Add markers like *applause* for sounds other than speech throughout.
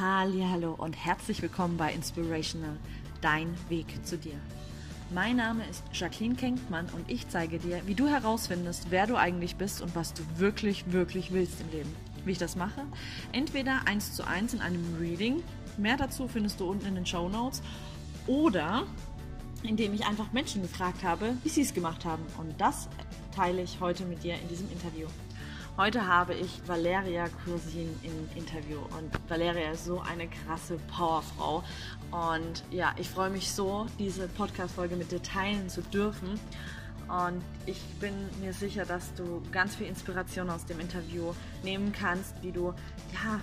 Hallo und herzlich willkommen bei Inspirational, dein Weg zu dir. Mein Name ist Jacqueline Kenkmann und ich zeige dir, wie du herausfindest, wer du eigentlich bist und was du wirklich, wirklich willst im Leben. Wie ich das mache? Entweder eins zu eins in einem Reading, mehr dazu findest du unten in den Show Notes, oder indem ich einfach Menschen gefragt habe, wie sie es gemacht haben. Und das teile ich heute mit dir in diesem Interview. Heute habe ich Valeria Kursin im Interview und Valeria ist so eine krasse Powerfrau und ja, ich freue mich so, diese Podcast-Folge mit dir teilen zu dürfen und ich bin mir sicher, dass du ganz viel Inspiration aus dem Interview nehmen kannst, wie du ja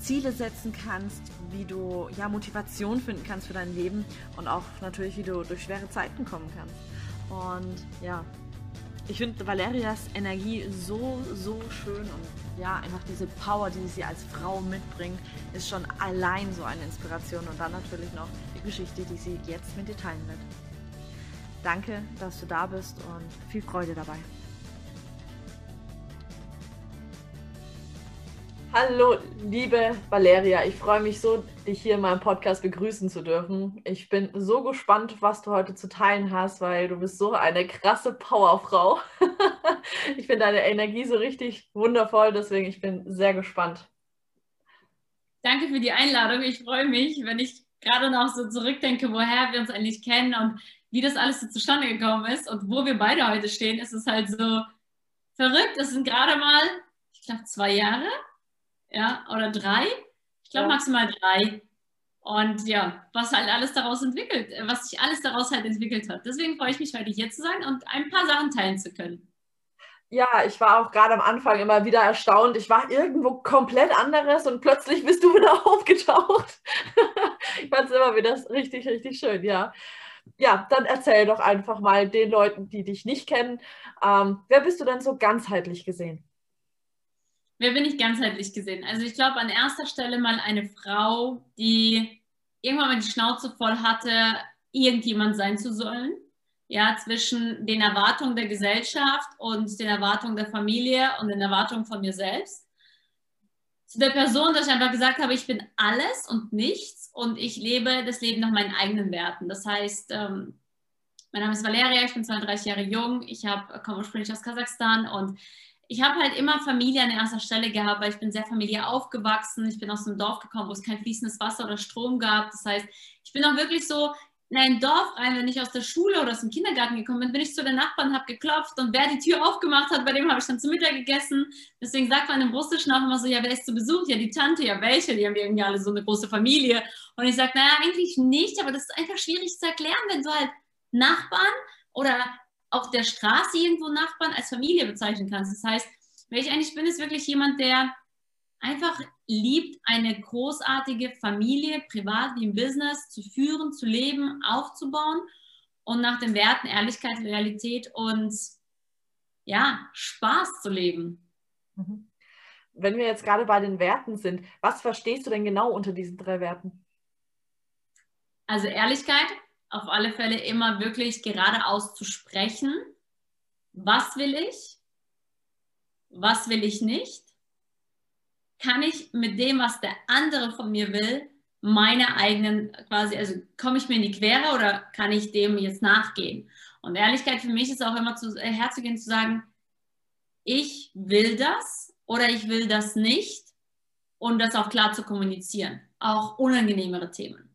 Ziele setzen kannst, wie du ja Motivation finden kannst für dein Leben und auch natürlich, wie du durch schwere Zeiten kommen kannst. Und ja, ich finde Valerias Energie so, so schön und ja, einfach diese Power, die sie als Frau mitbringt, ist schon allein so eine Inspiration und dann natürlich noch die Geschichte, die sie jetzt mit dir teilen wird. Danke, dass du da bist und viel Freude dabei. Hallo, liebe Valeria. Ich freue mich so, dich hier in meinem Podcast begrüßen zu dürfen. Ich bin so gespannt, was du heute zu teilen hast, weil du bist so eine krasse Powerfrau. *laughs* ich finde deine Energie so richtig wundervoll, deswegen ich bin sehr gespannt. Danke für die Einladung. Ich freue mich, wenn ich gerade noch so zurückdenke, woher wir uns eigentlich kennen und wie das alles so zustande gekommen ist und wo wir beide heute stehen. ist Es halt so verrückt. Es sind gerade mal, ich glaube, zwei Jahre ja, oder drei. Ich glaube ja. maximal drei. Und ja, was halt alles daraus entwickelt, äh, was sich alles daraus halt entwickelt hat. Deswegen freue ich mich heute hier zu sein und ein paar Sachen teilen zu können. Ja, ich war auch gerade am Anfang immer wieder erstaunt. Ich war irgendwo komplett anderes und plötzlich bist du *laughs* wieder aufgetaucht. ich fand es immer wieder richtig, richtig schön, ja. Ja, dann erzähl doch einfach mal den Leuten, die dich nicht kennen, ähm, wer bist du denn so ganzheitlich gesehen? Wer bin ich ganzheitlich gesehen? Also ich glaube an erster Stelle mal eine Frau, die irgendwann mal die Schnauze voll hatte, irgendjemand sein zu sollen. Ja, zwischen den Erwartungen der Gesellschaft und den Erwartungen der Familie und den Erwartungen von mir selbst. Zu der Person, dass ich einfach gesagt habe, ich bin alles und nichts und ich lebe das Leben nach meinen eigenen Werten. Das heißt, ähm, mein Name ist Valeria, ich bin 32 Jahre jung, ich komme ursprünglich aus Kasachstan und ich habe halt immer Familie an erster Stelle gehabt, weil ich bin sehr familiär aufgewachsen. Ich bin aus einem Dorf gekommen, wo es kein fließendes Wasser oder Strom gab. Das heißt, ich bin auch wirklich so in ein Dorf rein, wenn ich aus der Schule oder aus dem Kindergarten gekommen bin, bin ich zu den Nachbarn, habe geklopft und wer die Tür aufgemacht hat, bei dem habe ich dann zu Mittag gegessen. Deswegen sagt man im Russischen auch immer so, ja, wer ist zu Besuch? Ja, die Tante, ja, welche? Die haben irgendwie alle so eine große Familie. Und ich sage, naja, eigentlich nicht, aber das ist einfach schwierig zu erklären, wenn du halt Nachbarn oder auf der Straße irgendwo Nachbarn als Familie bezeichnen kannst. Das heißt, wer ich eigentlich bin, ist wirklich jemand, der einfach liebt, eine großartige Familie, privat wie im Business, zu führen, zu leben, aufzubauen und nach den Werten Ehrlichkeit, Realität und ja, Spaß zu leben. Mhm. Wenn wir jetzt gerade bei den Werten sind, was verstehst du denn genau unter diesen drei Werten? Also Ehrlichkeit, auf alle Fälle immer wirklich geradeaus zu sprechen. Was will ich? Was will ich nicht? Kann ich mit dem, was der andere von mir will, meine eigenen quasi, also komme ich mir in die Quere oder kann ich dem jetzt nachgehen? Und Ehrlichkeit für mich ist auch immer zu, äh, herzugehen, zu sagen, ich will das oder ich will das nicht und das auch klar zu kommunizieren, auch unangenehmere Themen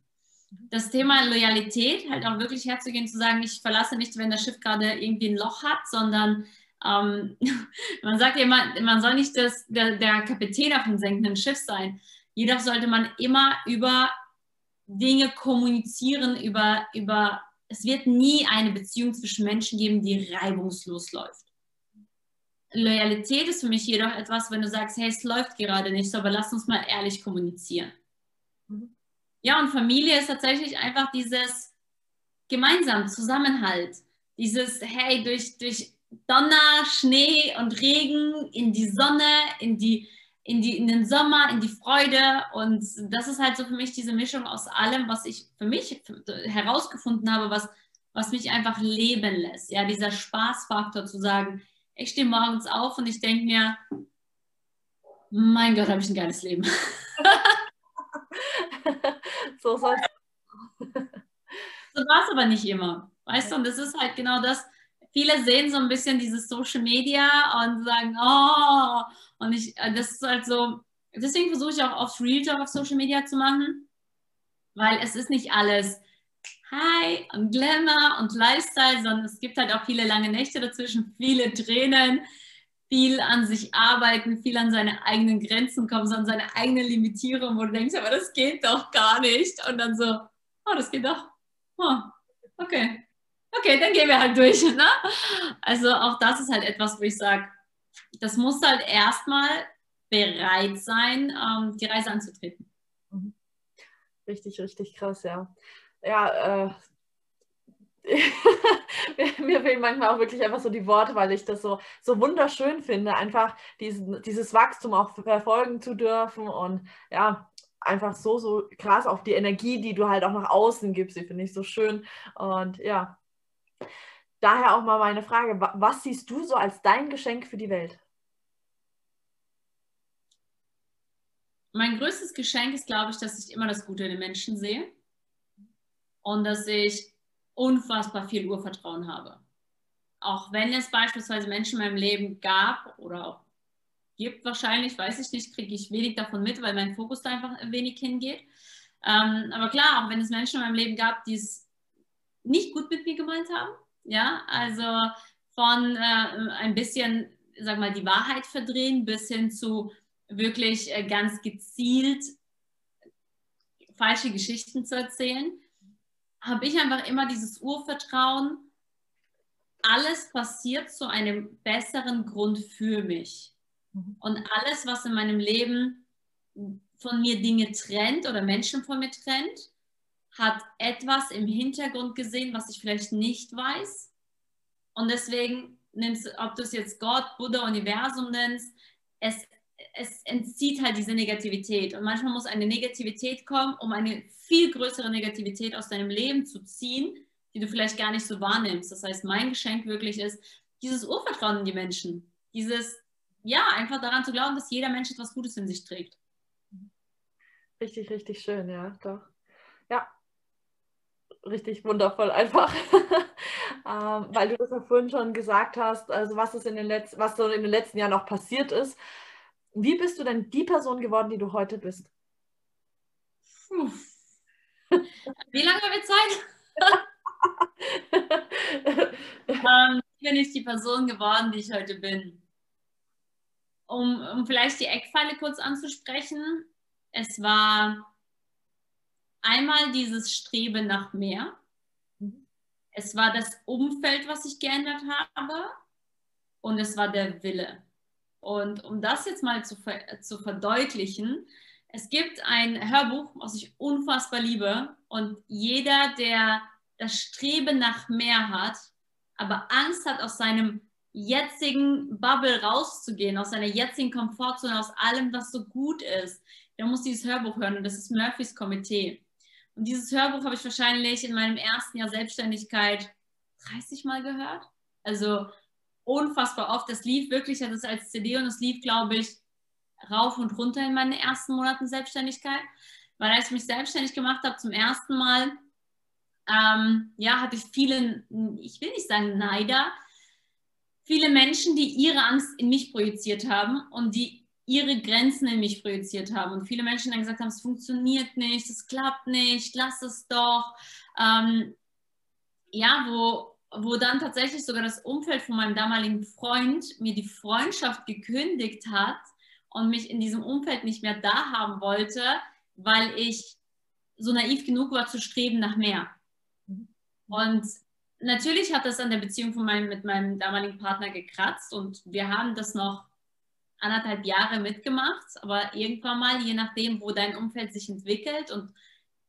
das Thema Loyalität, halt auch wirklich herzugehen, zu sagen, ich verlasse nicht, wenn das Schiff gerade irgendwie ein Loch hat, sondern ähm, *laughs* man sagt ja immer, man soll nicht das, der, der Kapitän auf dem senkenden Schiff sein. Jedoch sollte man immer über Dinge kommunizieren, über, über, es wird nie eine Beziehung zwischen Menschen geben, die reibungslos läuft. Loyalität ist für mich jedoch etwas, wenn du sagst, hey, es läuft gerade nicht, so, aber lass uns mal ehrlich kommunizieren. Mhm. Ja, und Familie ist tatsächlich einfach dieses gemeinsam Zusammenhalt, dieses hey durch durch Donner, Schnee und Regen in die Sonne, in die in, die, in den Sommer, in die Freude. Und das ist halt so für mich diese Mischung aus allem, was ich für mich herausgefunden habe, was, was mich einfach leben lässt. Ja, dieser Spaßfaktor zu sagen, ich stehe morgens auf und ich denke mir, mein Gott, habe ich ein geiles Leben. *laughs* *laughs* So soll *laughs* So war es aber nicht immer. Weißt du, und das ist halt genau das. Viele sehen so ein bisschen dieses Social Media und sagen, oh, und ich, äh, das ist halt so, deswegen versuche ich auch oft Real Talk auf Social Media zu machen, weil es ist nicht alles Hi und Glamour und Lifestyle, sondern es gibt halt auch viele lange Nächte dazwischen, viele Tränen, viel an sich arbeiten, viel an seine eigenen Grenzen kommen, so an seine eigene Limitierung, wo du denkst, aber das geht doch gar nicht. Und dann so, oh, das geht doch. Oh, okay. Okay, dann gehen wir halt durch. *laughs* Ne? Also auch das ist halt etwas, wo ich sage, das muss halt erstmal bereit sein, ähm, die Reise anzutreten. Mhm. Richtig, richtig krass, ja. Ja, äh, *laughs* mir fehlen manchmal auch wirklich einfach so die Worte, weil ich das so, so wunderschön finde, einfach diesen, dieses Wachstum auch verfolgen zu dürfen und ja, einfach so, so krass auf die Energie, die du halt auch nach außen gibst, die finde ich so schön und ja, daher auch mal meine Frage, was siehst du so als dein Geschenk für die Welt? Mein größtes Geschenk ist, glaube ich, dass ich immer das Gute in den Menschen sehe und dass ich unfassbar viel Urvertrauen habe. Auch wenn es beispielsweise Menschen in meinem Leben gab oder auch gibt wahrscheinlich, weiß ich nicht, kriege ich wenig davon mit, weil mein Fokus da einfach ein wenig hingeht. Ähm, aber klar, auch wenn es Menschen in meinem Leben gab, die es nicht gut mit mir gemeint haben, ja, also von äh, ein bisschen, sag mal, die Wahrheit verdrehen bis hin zu wirklich äh, ganz gezielt falsche Geschichten zu erzählen habe ich einfach immer dieses Urvertrauen, alles passiert zu einem besseren Grund für mich. Mhm. Und alles, was in meinem Leben von mir Dinge trennt oder Menschen von mir trennt, hat etwas im Hintergrund gesehen, was ich vielleicht nicht weiß. Und deswegen nimmst ob du es jetzt Gott, Buddha, Universum nennst, es es entzieht halt diese Negativität. Und manchmal muss eine Negativität kommen, um eine viel größere Negativität aus deinem Leben zu ziehen, die du vielleicht gar nicht so wahrnimmst. Das heißt, mein Geschenk wirklich ist dieses Urvertrauen in die Menschen. Dieses, ja, einfach daran zu glauben, dass jeder Mensch etwas Gutes in sich trägt. Richtig, richtig schön, ja, doch. Ja, richtig wundervoll einfach. *laughs* ähm, weil du das ja vorhin schon gesagt hast, also was, ist in den was so in den letzten Jahren auch passiert ist. Wie bist du denn die Person geworden, die du heute bist? Puh. Wie lange haben wir Zeit? *laughs* ähm, bin ich die Person geworden, die ich heute bin? Um, um vielleicht die Eckpfeile kurz anzusprechen. Es war einmal dieses Streben nach mehr. Mhm. Es war das Umfeld, was ich geändert habe. Und es war der Wille. Und um das jetzt mal zu, ver zu verdeutlichen, es gibt ein Hörbuch, was ich unfassbar liebe. Und jeder, der das Streben nach mehr hat, aber Angst hat, aus seinem jetzigen Bubble rauszugehen, aus seiner jetzigen Komfortzone, aus allem, was so gut ist, der muss dieses Hörbuch hören. Und das ist Murphys Komitee. Und dieses Hörbuch habe ich wahrscheinlich in meinem ersten Jahr Selbstständigkeit 30 Mal gehört. Also unfassbar oft. Das lief wirklich, das als CD und es lief, glaube ich, rauf und runter in meinen ersten Monaten Selbstständigkeit. Weil als ich mich selbstständig gemacht habe zum ersten Mal, ähm, ja, hatte ich viele, ich will nicht sagen Neider, viele Menschen, die ihre Angst in mich projiziert haben und die ihre Grenzen in mich projiziert haben. Und viele Menschen dann gesagt haben, es funktioniert nicht, es klappt nicht, lass es doch. Ähm, ja, wo wo dann tatsächlich sogar das Umfeld von meinem damaligen Freund mir die Freundschaft gekündigt hat und mich in diesem Umfeld nicht mehr da haben wollte, weil ich so naiv genug war zu streben nach mehr. Und natürlich hat das an der Beziehung von meinem, mit meinem damaligen Partner gekratzt und wir haben das noch anderthalb Jahre mitgemacht, aber irgendwann mal, je nachdem, wo dein Umfeld sich entwickelt und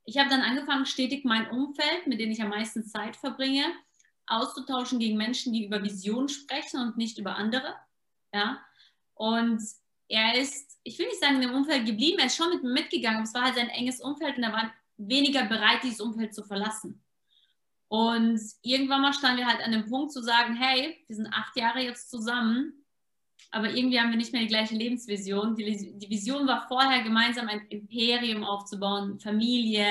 ich habe dann angefangen, stetig mein Umfeld, mit dem ich am meisten Zeit verbringe, auszutauschen gegen Menschen, die über Vision sprechen und nicht über andere. Ja? Und er ist, ich will nicht sagen, in dem Umfeld geblieben, er ist schon mit mir mitgegangen, es war halt sein enges Umfeld und er war weniger bereit, dieses Umfeld zu verlassen. Und irgendwann mal standen wir halt an dem Punkt zu sagen, hey, wir sind acht Jahre jetzt zusammen, aber irgendwie haben wir nicht mehr die gleiche Lebensvision. Die, die Vision war vorher gemeinsam ein Imperium aufzubauen, Familie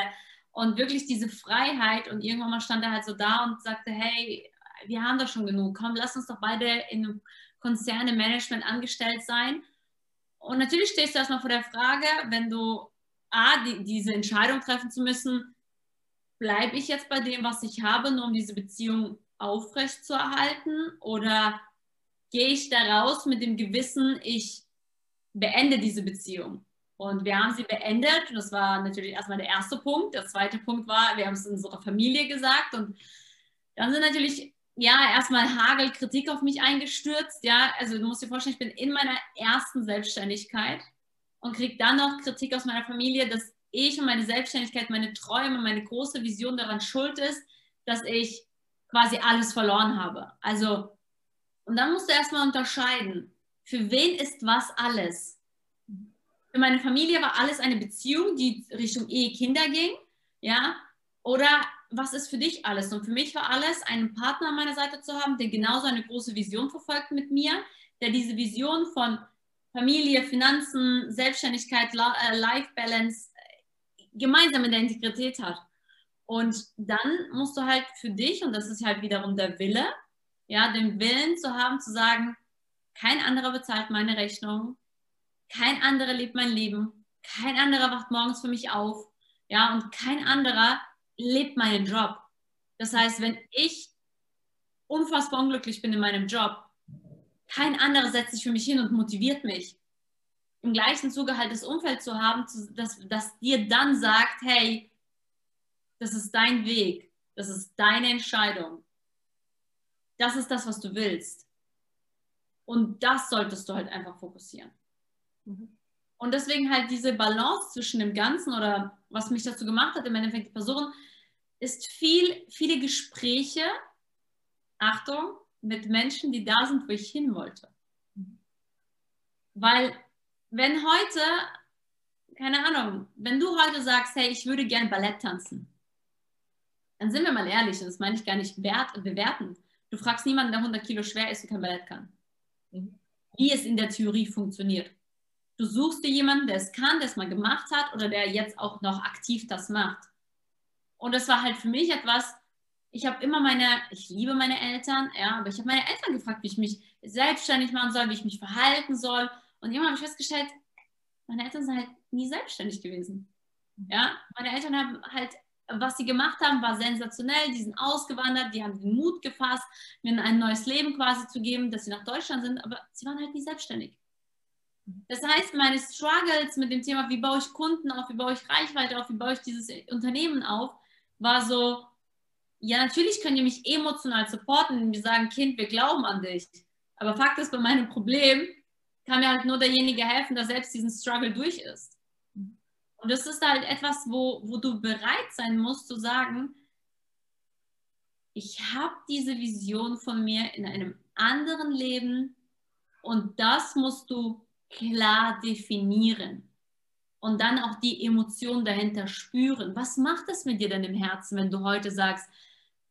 und wirklich diese Freiheit und irgendwann mal stand er halt so da und sagte, hey, wir haben doch schon genug, komm, lass uns doch beide in Konzerne Management angestellt sein. Und natürlich stehst du erstmal vor der Frage, wenn du A, die, diese Entscheidung treffen zu müssen, bleibe ich jetzt bei dem, was ich habe, nur um diese Beziehung aufrecht zu erhalten oder gehe ich da raus mit dem Gewissen, ich beende diese Beziehung. Und wir haben sie beendet. Das war natürlich erstmal der erste Punkt. Der zweite Punkt war, wir haben es unserer Familie gesagt. Und dann sind natürlich, ja, erstmal Hagel Kritik auf mich eingestürzt. Ja, also du musst dir vorstellen, ich bin in meiner ersten Selbstständigkeit und kriege dann noch Kritik aus meiner Familie, dass ich und meine Selbstständigkeit, meine Träume, meine große Vision daran schuld ist, dass ich quasi alles verloren habe. Also, und dann musst du erstmal unterscheiden, für wen ist was alles? Für meine Familie war alles eine Beziehung, die Richtung Ehe, Kinder ging. Ja, oder was ist für dich alles? Und für mich war alles, einen Partner an meiner Seite zu haben, der genauso eine große Vision verfolgt mit mir, der diese Vision von Familie, Finanzen, Selbstständigkeit, äh, Life Balance äh, gemeinsam in der Integrität hat. Und dann musst du halt für dich, und das ist halt wiederum der Wille, ja, den Willen zu haben, zu sagen, kein anderer bezahlt meine Rechnung, kein anderer lebt mein Leben, kein anderer wacht morgens für mich auf, ja, und kein anderer lebt meinen Job. Das heißt, wenn ich unfassbar unglücklich bin in meinem Job, kein anderer setzt sich für mich hin und motiviert mich. Im gleichen Zuge halt das Umfeld zu haben, das, das dir dann sagt, hey, das ist dein Weg, das ist deine Entscheidung. Das ist das, was du willst. Und das solltest du halt einfach fokussieren. Mhm. Und deswegen halt diese Balance zwischen dem Ganzen oder was mich dazu gemacht hat, im Endeffekt die Person, ist viel, viele Gespräche, Achtung, mit Menschen, die da sind, wo ich hin wollte. Mhm. Weil wenn heute, keine Ahnung, wenn du heute sagst, hey, ich würde gern Ballett tanzen, dann sind wir mal ehrlich, und das meine ich gar nicht wert, bewerten. Du fragst niemanden, der 100 Kilo schwer ist und kein Ballett kann. Mhm. Wie es in der Theorie funktioniert. Du suchst dir jemanden, der es kann, der es mal gemacht hat oder der jetzt auch noch aktiv das macht. Und das war halt für mich etwas, ich habe immer meine, ich liebe meine Eltern, ja, aber ich habe meine Eltern gefragt, wie ich mich selbstständig machen soll, wie ich mich verhalten soll. Und irgendwann habe ich festgestellt, meine Eltern sind halt nie selbstständig gewesen. Ja, meine Eltern haben halt, was sie gemacht haben, war sensationell. Die sind ausgewandert, die haben den Mut gefasst, mir ein neues Leben quasi zu geben, dass sie nach Deutschland sind, aber sie waren halt nie selbstständig. Das heißt, meine Struggles mit dem Thema, wie baue ich Kunden auf, wie baue ich Reichweite auf, wie baue ich dieses Unternehmen auf, war so, ja, natürlich können die mich emotional supporten, indem die sagen, Kind, wir glauben an dich. Aber Fakt ist, bei meinem Problem kann mir halt nur derjenige helfen, der selbst diesen Struggle durch ist. Und das ist halt etwas, wo, wo du bereit sein musst zu sagen, ich habe diese Vision von mir in einem anderen Leben und das musst du klar definieren und dann auch die Emotion dahinter spüren. Was macht es mit dir denn im Herzen, wenn du heute sagst,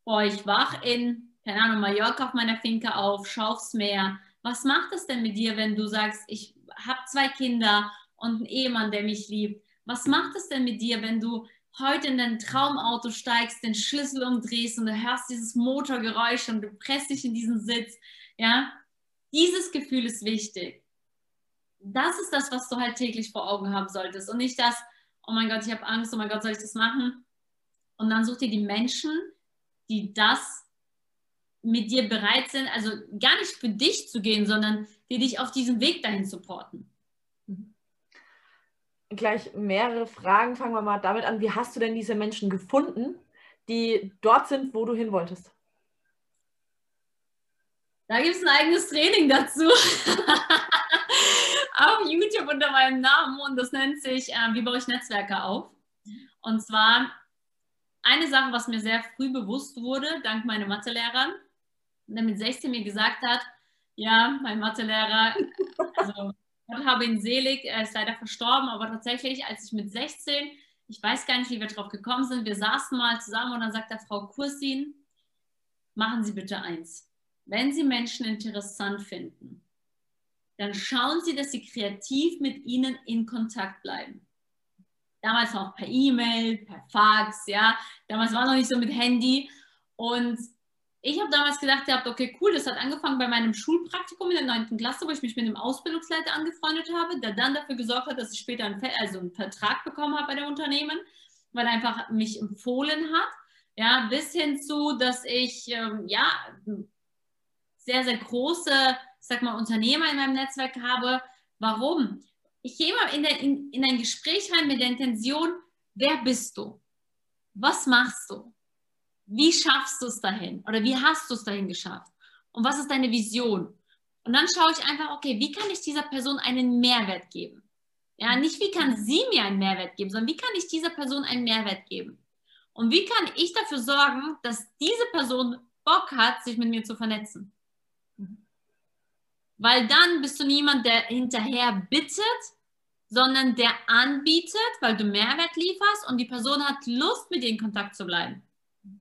boah, ich wach in, keine Ahnung, Mallorca auf meiner Finke auf, schau aufs Meer. Was macht es denn mit dir, wenn du sagst, ich habe zwei Kinder und einen Ehemann, der mich liebt? Was macht es denn mit dir, wenn du heute in dein Traumauto steigst, den Schlüssel umdrehst und du hörst dieses Motorgeräusch und du presst dich in diesen Sitz? Ja, dieses Gefühl ist wichtig das ist das, was du halt täglich vor Augen haben solltest und nicht das, oh mein Gott, ich habe Angst, oh mein Gott, soll ich das machen? Und dann such dir die Menschen, die das mit dir bereit sind, also gar nicht für dich zu gehen, sondern die dich auf diesem Weg dahin supporten. Mhm. Gleich mehrere Fragen. Fangen wir mal damit an. Wie hast du denn diese Menschen gefunden, die dort sind, wo du hin wolltest? Da gibt es ein eigenes Training dazu. *laughs* auf YouTube unter meinem Namen und das nennt sich äh, Wie baue ich Netzwerke auf? Und zwar eine Sache, was mir sehr früh bewusst wurde, dank meiner Mathelehrer, der mit 16 mir gesagt hat, ja, mein Mathelehrer, also *laughs* ich habe ihn selig, er ist leider verstorben, aber tatsächlich, als ich mit 16, ich weiß gar nicht, wie wir drauf gekommen sind, wir saßen mal zusammen und dann sagt der Frau Kursin, machen Sie bitte eins. Wenn Sie Menschen interessant finden, dann schauen Sie, dass Sie kreativ mit ihnen in Kontakt bleiben. damals noch per E-Mail, per Fax, ja. Damals war noch nicht so mit Handy. Und ich habe damals gedacht, okay, cool, das hat angefangen bei meinem Schulpraktikum in der 9. Klasse, wo ich mich mit dem Ausbildungsleiter angefreundet habe, der dann dafür gesorgt hat, dass ich später einen, also einen Vertrag bekommen habe bei dem Unternehmen, weil er einfach mich empfohlen hat. Ja, bis hin zu, dass ich ähm, ja sehr, sehr große, sag mal, Unternehmer in meinem Netzwerk habe. Warum? Ich gehe immer in, der, in, in ein Gespräch rein mit der Intention, wer bist du? Was machst du? Wie schaffst du es dahin? Oder wie hast du es dahin geschafft? Und was ist deine Vision? Und dann schaue ich einfach, okay, wie kann ich dieser Person einen Mehrwert geben? Ja, nicht wie kann sie mir einen Mehrwert geben, sondern wie kann ich dieser Person einen Mehrwert geben? Und wie kann ich dafür sorgen, dass diese Person Bock hat, sich mit mir zu vernetzen? Weil dann bist du niemand, der hinterher bittet, sondern der anbietet, weil du Mehrwert lieferst und die Person hat Lust, mit dir in Kontakt zu bleiben.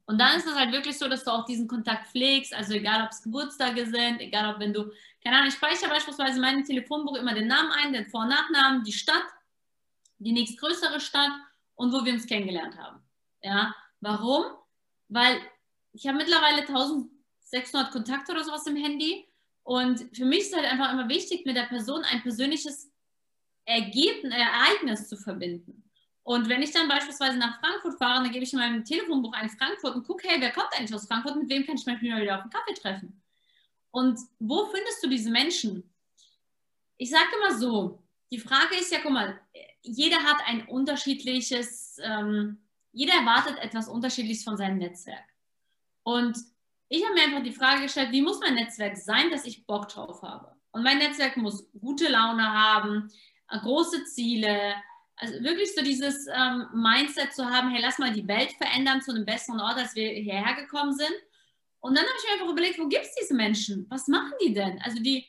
Und dann ist es halt wirklich so, dass du auch diesen Kontakt pflegst, also egal ob es Geburtstage sind, egal ob wenn du, keine Ahnung, ich speichere beispielsweise in meinem Telefonbuch immer den Namen ein, den Vor- und Nachnamen, die Stadt, die nächstgrößere Stadt und wo wir uns kennengelernt haben. Ja, warum? Weil ich habe mittlerweile 1600 Kontakte oder sowas im Handy und für mich ist halt einfach immer wichtig, mit der Person ein persönliches Ergebnis, Ereignis zu verbinden. Und wenn ich dann beispielsweise nach Frankfurt fahre, dann gebe ich in meinem Telefonbuch ein Frankfurt und gucke, hey, wer kommt eigentlich aus Frankfurt? Mit wem kann ich mich mal wieder auf einen Kaffee treffen? Und wo findest du diese Menschen? Ich sage immer so, die Frage ist ja, guck mal, jeder hat ein unterschiedliches, ähm, jeder erwartet etwas Unterschiedliches von seinem Netzwerk. Und ich habe mir einfach die Frage gestellt, wie muss mein Netzwerk sein, dass ich Bock drauf habe? Und mein Netzwerk muss gute Laune haben, große Ziele, also wirklich so dieses ähm, Mindset zu haben, hey, lass mal die Welt verändern zu einem besseren Ort, als wir hierher gekommen sind. Und dann habe ich mir einfach überlegt, wo gibt es diese Menschen? Was machen die denn? Also die,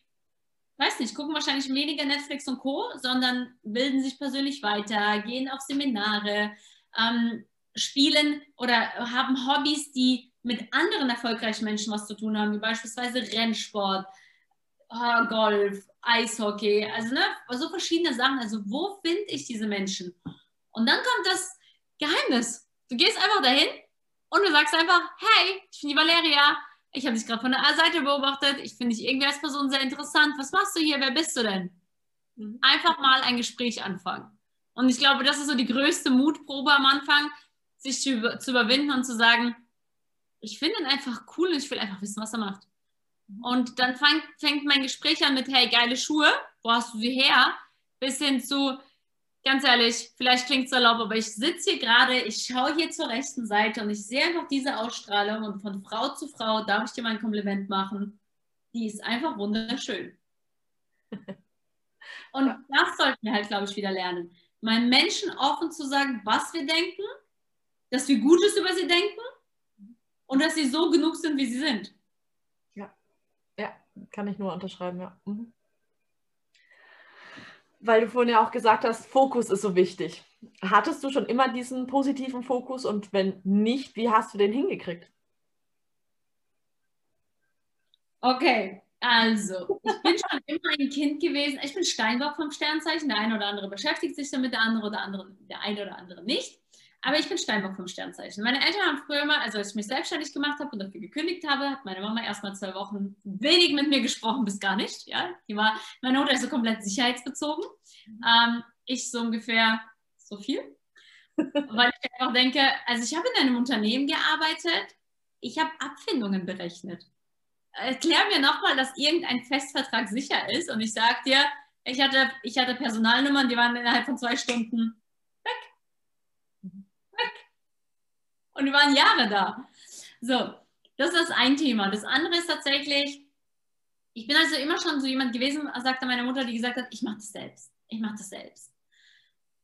weiß nicht, gucken wahrscheinlich weniger Netflix und Co., sondern bilden sich persönlich weiter, gehen auf Seminare, ähm, spielen oder haben Hobbys, die mit anderen erfolgreichen Menschen was zu tun haben, wie beispielsweise Rennsport, äh, Golf, Eishockey, also ne, so verschiedene Sachen. Also wo finde ich diese Menschen? Und dann kommt das Geheimnis. Du gehst einfach dahin und du sagst einfach, hey, ich bin die Valeria, ich habe dich gerade von der Seite beobachtet, ich finde dich irgendwie als Person sehr interessant. Was machst du hier? Wer bist du denn? Mhm. Einfach mal ein Gespräch anfangen. Und ich glaube, das ist so die größte Mutprobe am Anfang, sich zu, über, zu überwinden und zu sagen, ich finde ihn einfach cool und ich will einfach wissen, was er macht. Und dann fang, fängt mein Gespräch an mit, hey, geile Schuhe, wo hast du sie her? Bis hin zu, ganz ehrlich, vielleicht klingt es erlaubt, aber ich sitze hier gerade, ich schaue hier zur rechten Seite und ich sehe einfach diese Ausstrahlung und von Frau zu Frau darf ich dir mal ein Kompliment machen. Die ist einfach wunderschön. *laughs* Und das sollten wir halt, glaube ich, wieder lernen. Meinen Menschen offen zu sagen, was wir denken, dass wir Gutes über sie denken und dass sie so genug sind, wie sie sind. Ja, kann ich nur unterschreiben, ja. Mhm. Weil du vorhin ja auch gesagt hast, Fokus ist so wichtig. Hattest du schon immer diesen positiven Fokus und wenn nicht, wie hast du den hingekriegt? Okay, also, ich bin schon immer ein Kind gewesen. Ich bin Steinbock vom Sternzeichen. Der eine oder andere beschäftigt sich damit, der andere oder andere, der eine oder andere nicht. Aber ich bin Steinbock vom Sternzeichen. Meine Eltern haben früher immer, also als ich mich selbstständig gemacht habe und dafür gekündigt habe, hat meine Mama erstmal zwei Wochen wenig mit mir gesprochen, bis gar nicht. Ja? Die war, meine Mutter ist so komplett sicherheitsbezogen. Ähm, ich so ungefähr so viel. *laughs* Weil ich einfach denke, also ich habe in einem Unternehmen gearbeitet, ich habe Abfindungen berechnet. Erklär mir nochmal, dass irgendein Festvertrag sicher ist und ich sage dir, ich hatte, ich hatte Personalnummern, die waren innerhalb von zwei Stunden Und die waren Jahre da. So, das ist ein Thema. Das andere ist tatsächlich, ich bin also immer schon so jemand gewesen, sagte meine Mutter, die gesagt hat, ich mache das selbst. Ich mache das selbst.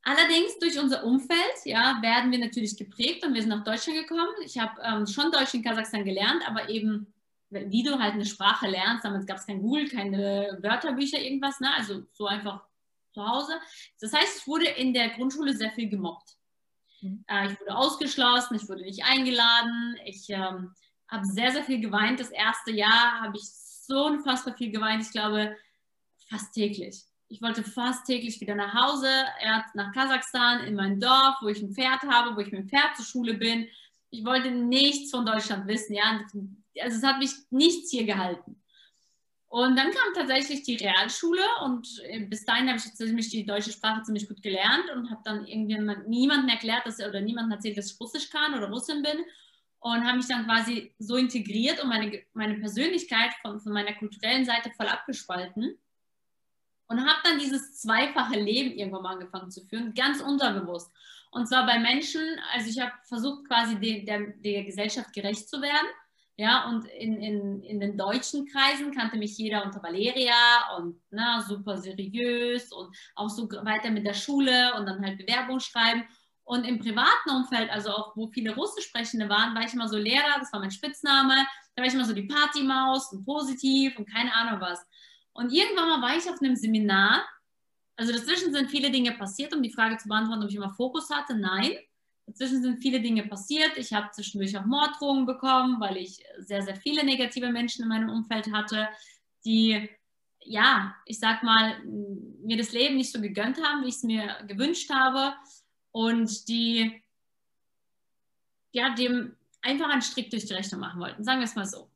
Allerdings durch unser Umfeld ja, werden wir natürlich geprägt und wir sind nach Deutschland gekommen. Ich habe ähm, schon Deutsch in Kasachstan gelernt, aber eben, wie du halt eine Sprache lernst, damals gab es kein Google, keine Wörterbücher, irgendwas, ne? also so einfach zu Hause. Das heißt, ich wurde in der Grundschule sehr viel gemobbt. Mhm. Äh, ich wurde ausgeschlossen, ich wurde nicht eingeladen. Ich ähm, habe sehr, sehr viel geweint. Das erste Jahr habe ich so unfassbar viel geweint. Ich glaube, fast täglich. Ich wollte fast täglich wieder nach Hause, nach Kasachstan, in mein Dorf, wo ich ein Pferd habe, wo ich mit dem Pferd zur Schule bin. Ich wollte nichts von Deutschland wissen. Ja? Also es hat mich nichts hier gehalten. Und dann kam tatsächlich die Realschule und äh, bis dahin habe ich ziemlich die deutsche Sprache ziemlich gut gelernt und habe dann irgendwie niemandem erklärt, dass oder niemandem erzählt, dass ich Russisch kann oder Russin bin und habe mich dann quasi so integriert und meine, meine Persönlichkeit von, von meiner kulturellen Seite voll abgespalten und habe dann dieses zweifache Leben irgendwann mal angefangen zu führen, ganz unterbewusst. Und zwar bei Menschen, also ich habe versucht quasi de, der, der Gesellschaft gerecht zu werden ja, und in, in, in den deutschen Kreisen kannte mich jeder unter Valeria und na, ne, super seriös und auch so weiter mit der Schule und dann halt Bewerbung schreiben. Und im privaten Umfeld, also auch wo viele Russischsprechende waren, war ich immer so Lehrer, das war mein Spitzname. Da war ich immer so die Partymaus und positiv und keine Ahnung was. Und irgendwann mal war ich auf einem Seminar. Also dazwischen sind viele Dinge passiert, um die Frage zu beantworten, ob ich immer Fokus hatte. Nein. Dazwischen sind viele Dinge passiert. Ich habe zwischendurch auch Morddrohungen bekommen, weil ich sehr, sehr viele negative Menschen in meinem Umfeld hatte, die, ja, ich sag mal, mir das Leben nicht so gegönnt haben, wie ich es mir gewünscht habe und die, ja, dem einfach einen Strick durch die Rechnung machen wollten. Sagen wir es mal so.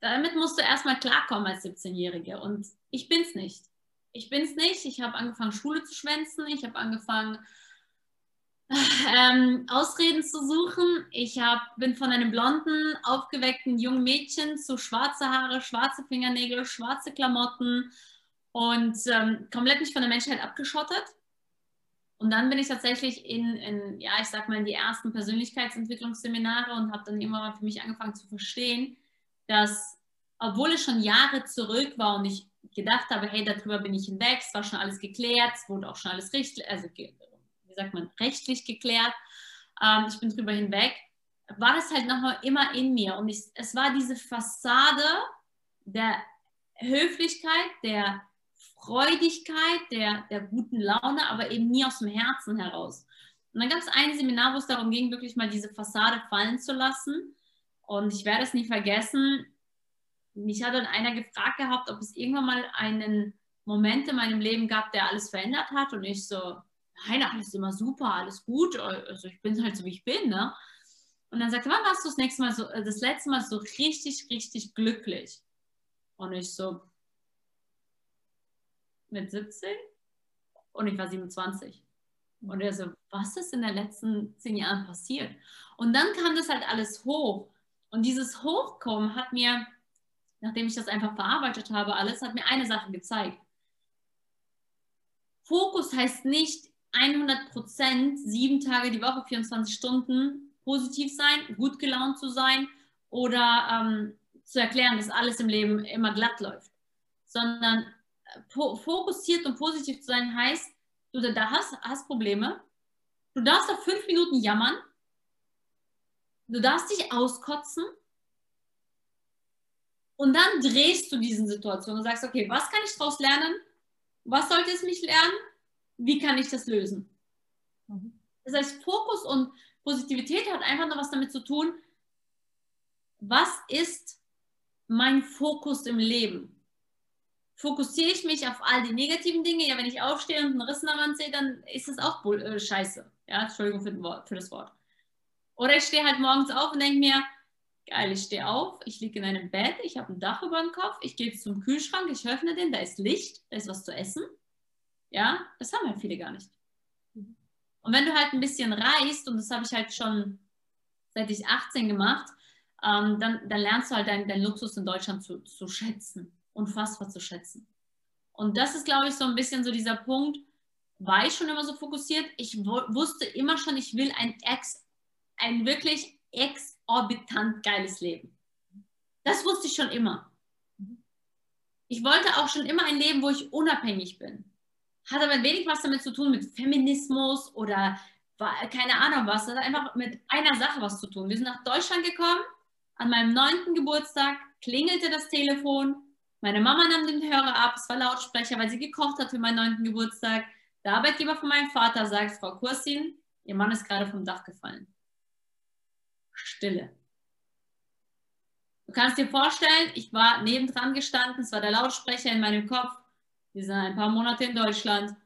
Damit musst du erstmal klarkommen als 17-Jährige und ich bin es nicht. Ich bin es nicht. Ich habe angefangen, Schule zu schwänzen. Ich habe angefangen, *laughs* ähm, Ausreden zu suchen. Ich hab, bin von einem blonden, aufgeweckten jungen Mädchen zu schwarze Haare, schwarze Fingernägel, schwarze Klamotten und ähm, komplett nicht von der Menschheit abgeschottet. Und dann bin ich tatsächlich in, in, ja, ich sag mal, in die ersten Persönlichkeitsentwicklungsseminare und habe dann immer mal für mich angefangen zu verstehen, dass, obwohl es schon Jahre zurück war und ich gedacht habe, hey, darüber bin ich hinweg, es war schon alles geklärt, es wurde auch schon alles richtig, also sagt man, rechtlich geklärt. Ähm, ich bin drüber hinweg. War das halt noch immer in mir. Und ich, es war diese Fassade der Höflichkeit, der Freudigkeit, der, der guten Laune, aber eben nie aus dem Herzen heraus. Und dann gab es ein Seminar, wo es darum ging, wirklich mal diese Fassade fallen zu lassen. Und ich werde es nie vergessen. Mich hat dann einer gefragt gehabt, ob es irgendwann mal einen Moment in meinem Leben gab, der alles verändert hat. Und ich so, nein, alles immer super, alles gut, also ich bin halt so, wie ich bin, ne? Und dann sagt er, wann warst du das nächste Mal so, äh, das letzte Mal so richtig, richtig glücklich? Und ich so, mit 17? Und ich war 27. Und er so, was ist in den letzten zehn Jahren passiert? Und dann kam das halt alles hoch. Und dieses Hochkommen hat mir, nachdem ich das einfach verarbeitet habe, alles, hat mir eine Sache gezeigt. Fokus heißt nicht, 100 Prozent, sieben Tage die Woche, 24 Stunden positiv sein, gut gelaunt zu sein oder ähm, zu erklären, dass alles im Leben immer glatt läuft, sondern äh, fokussiert und positiv zu sein heißt, du da hast, hast Probleme, du darfst auf fünf Minuten jammern, du darfst dich auskotzen und dann drehst du diesen Situationen und sagst, okay, was kann ich daraus lernen? Was sollte es mich lernen? Wie kann ich das lösen? Mhm. Das heißt, Fokus und Positivität hat einfach nur was damit zu tun, was ist mein Fokus im Leben? Fokussiere ich mich auf all die negativen Dinge? Ja, wenn ich aufstehe und einen Riss am Wand sehe, dann ist das auch Bull äh, scheiße. Ja, Entschuldigung für, Wort, für das Wort. Oder ich stehe halt morgens auf und denke mir, geil, ich stehe auf, ich liege in einem Bett, ich habe ein Dach über dem Kopf, ich gehe zum Kühlschrank, ich öffne den, da ist Licht, da ist was zu essen. Ja, das haben halt viele gar nicht. Und wenn du halt ein bisschen reist, und das habe ich halt schon seit ich 18 gemacht, ähm, dann, dann lernst du halt deinen dein Luxus in Deutschland zu, zu schätzen, unfassbar zu schätzen. Und das ist, glaube ich, so ein bisschen so dieser Punkt, war ich schon immer so fokussiert. Ich wusste immer schon, ich will ein, ex, ein wirklich exorbitant geiles Leben. Das wusste ich schon immer. Ich wollte auch schon immer ein Leben, wo ich unabhängig bin hat aber wenig was damit zu tun mit Feminismus oder keine Ahnung was. Das hat einfach mit einer Sache was zu tun. Wir sind nach Deutschland gekommen. An meinem neunten Geburtstag klingelte das Telefon. Meine Mama nahm den Hörer ab. Es war Lautsprecher, weil sie gekocht hat für meinen neunten Geburtstag. Der Arbeitgeber von meinem Vater sagt, Frau Kursin, Ihr Mann ist gerade vom Dach gefallen. Stille. Du kannst dir vorstellen, ich war nebendran gestanden, es war der Lautsprecher in meinem Kopf Wir sind ein paar Monate in Deutschland.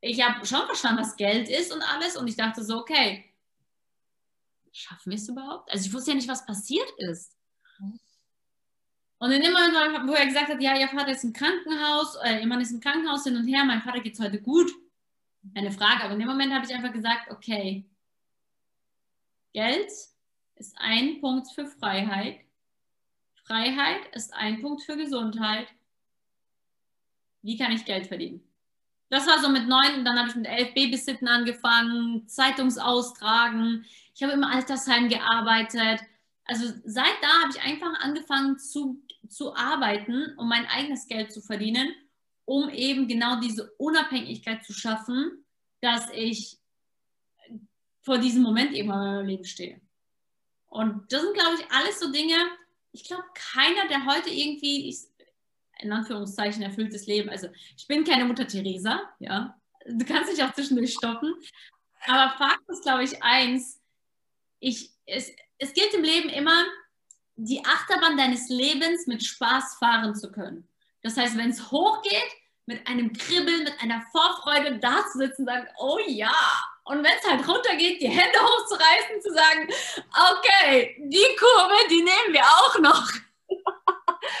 Ich habe schon verstanden, was Geld ist und alles. Und ich dachte so, okay, schaffen wir es überhaupt? Also ich wusste ja nicht, was passiert ist. Und in dem Moment, wo er gesagt hat, ja, ihr Vater ist im Krankenhaus, äh, ihr Mann ist im Krankenhaus hin und her, mein Vater geht es heute gut. Eine Frage, aber in dem Moment habe ich einfach gesagt, okay, Geld ist ein Punkt für Freiheit. Freiheit ist ein Punkt für Gesundheit. Wie kann ich Geld verdienen? Das war so mit neun dann habe ich mit elf Babysitten angefangen, Zeitungsaustragen. Ich habe im Altersheim gearbeitet. Also seit da habe ich einfach angefangen zu, zu arbeiten, um mein eigenes Geld zu verdienen, um eben genau diese Unabhängigkeit zu schaffen, dass ich vor diesem Moment eben in meinem Leben stehe. Und das sind, glaube ich, alles so Dinge, ich glaube, keiner, der heute irgendwie, ich, in Anführungszeichen, erfülltes Leben, also ich bin keine Mutter Teresa, ja, du kannst dich auch zwischendurch stoppen, aber Fakt ist, glaube ich, eins, ich, es, es gilt im Leben immer, die Achterbahn deines Lebens mit Spaß fahren zu können. Das heißt, wenn es hochgeht, mit einem Kribbeln, mit einer Vorfreude da zu sitzen und sagen, oh ja. Und wenn es halt runtergeht, die Hände hochzureißen, zu sagen, okay, die Kurve, die nehmen wir auch noch.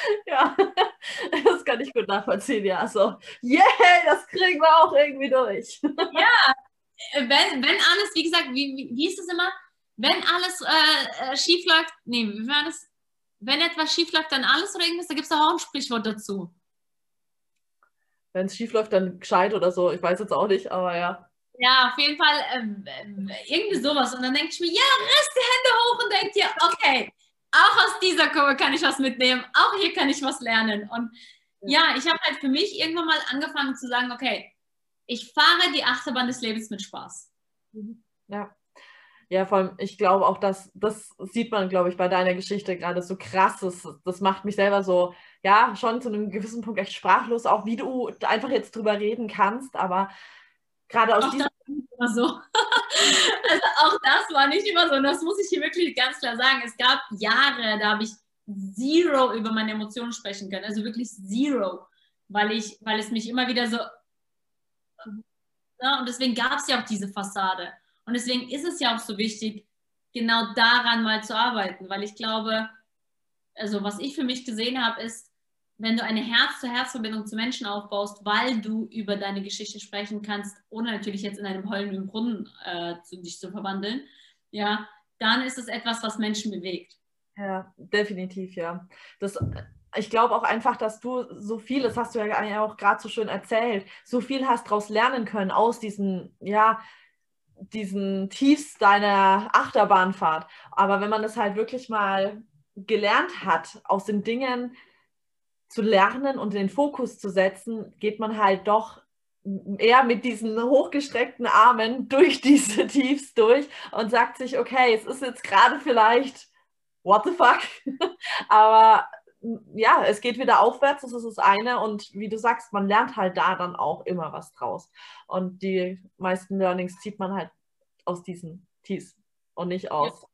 *laughs* ja, das kann ich gut nachvollziehen, ja. So, yeah, das kriegen wir auch irgendwie durch. *laughs* ja, wenn, wenn alles, wie gesagt, wie, wie, wie ist das immer? Wenn alles äh, äh, schief läuft, nee, wie war das? Wenn etwas schief läuft, dann alles oder irgendwas, da gibt es auch ein Sprichwort dazu wenn es schief läuft, dann gescheit oder so. Ich weiß jetzt auch nicht, aber ja. Ja, auf jeden Fall äh, irgendwie sowas. Und dann denke ich mir, ja, riss die Hände hoch und denke dir, okay, auch aus dieser Kurve kann ich was mitnehmen, auch hier kann ich was lernen. Und ja, ich habe halt für mich irgendwann mal angefangen zu sagen, okay, ich fahre die Achterbahn des Lebens mit Spaß. Mhm. Ja. Ja, vor allem, ich glaube auch, dass das sieht man, glaube ich, bei deiner Geschichte gerade so krass. Das, das macht mich selber so, ja, schon zu einem gewissen Punkt echt sprachlos, auch wie du einfach jetzt drüber reden kannst, aber gerade aus auch diesem. Das so. *laughs* also auch das war nicht immer so. Und das muss ich hier wirklich ganz klar sagen. Es gab Jahre, da habe ich zero über meine Emotionen sprechen können. Also wirklich zero. Weil ich, weil es mich immer wieder so. Ja, und deswegen gab es ja auch diese Fassade. Und deswegen ist es ja auch so wichtig, genau daran mal zu arbeiten, weil ich glaube, also was ich für mich gesehen habe, ist, wenn du eine Herz-zu-Herz-Verbindung zu Menschen aufbaust, weil du über deine Geschichte sprechen kannst, ohne natürlich jetzt in einem heulenden Brunnen äh, zu, dich zu verwandeln, ja, dann ist es etwas, was Menschen bewegt. Ja, definitiv, ja. Das, ich glaube auch einfach, dass du so viel, das hast du ja auch gerade so schön erzählt, so viel hast daraus lernen können aus diesen, ja, diesen Tiefs deiner Achterbahnfahrt. Aber wenn man das halt wirklich mal gelernt hat, aus den Dingen zu lernen und den Fokus zu setzen, geht man halt doch eher mit diesen hochgestreckten Armen *laughs* durch diese Tiefs durch und sagt sich, okay, es ist jetzt gerade vielleicht, what the fuck? *laughs* Aber ja, es geht wieder aufwärts, das ist das eine. Und wie du sagst, man lernt halt da dann auch immer was draus. Und die meisten Learnings zieht man halt aus diesen Tees und nicht aus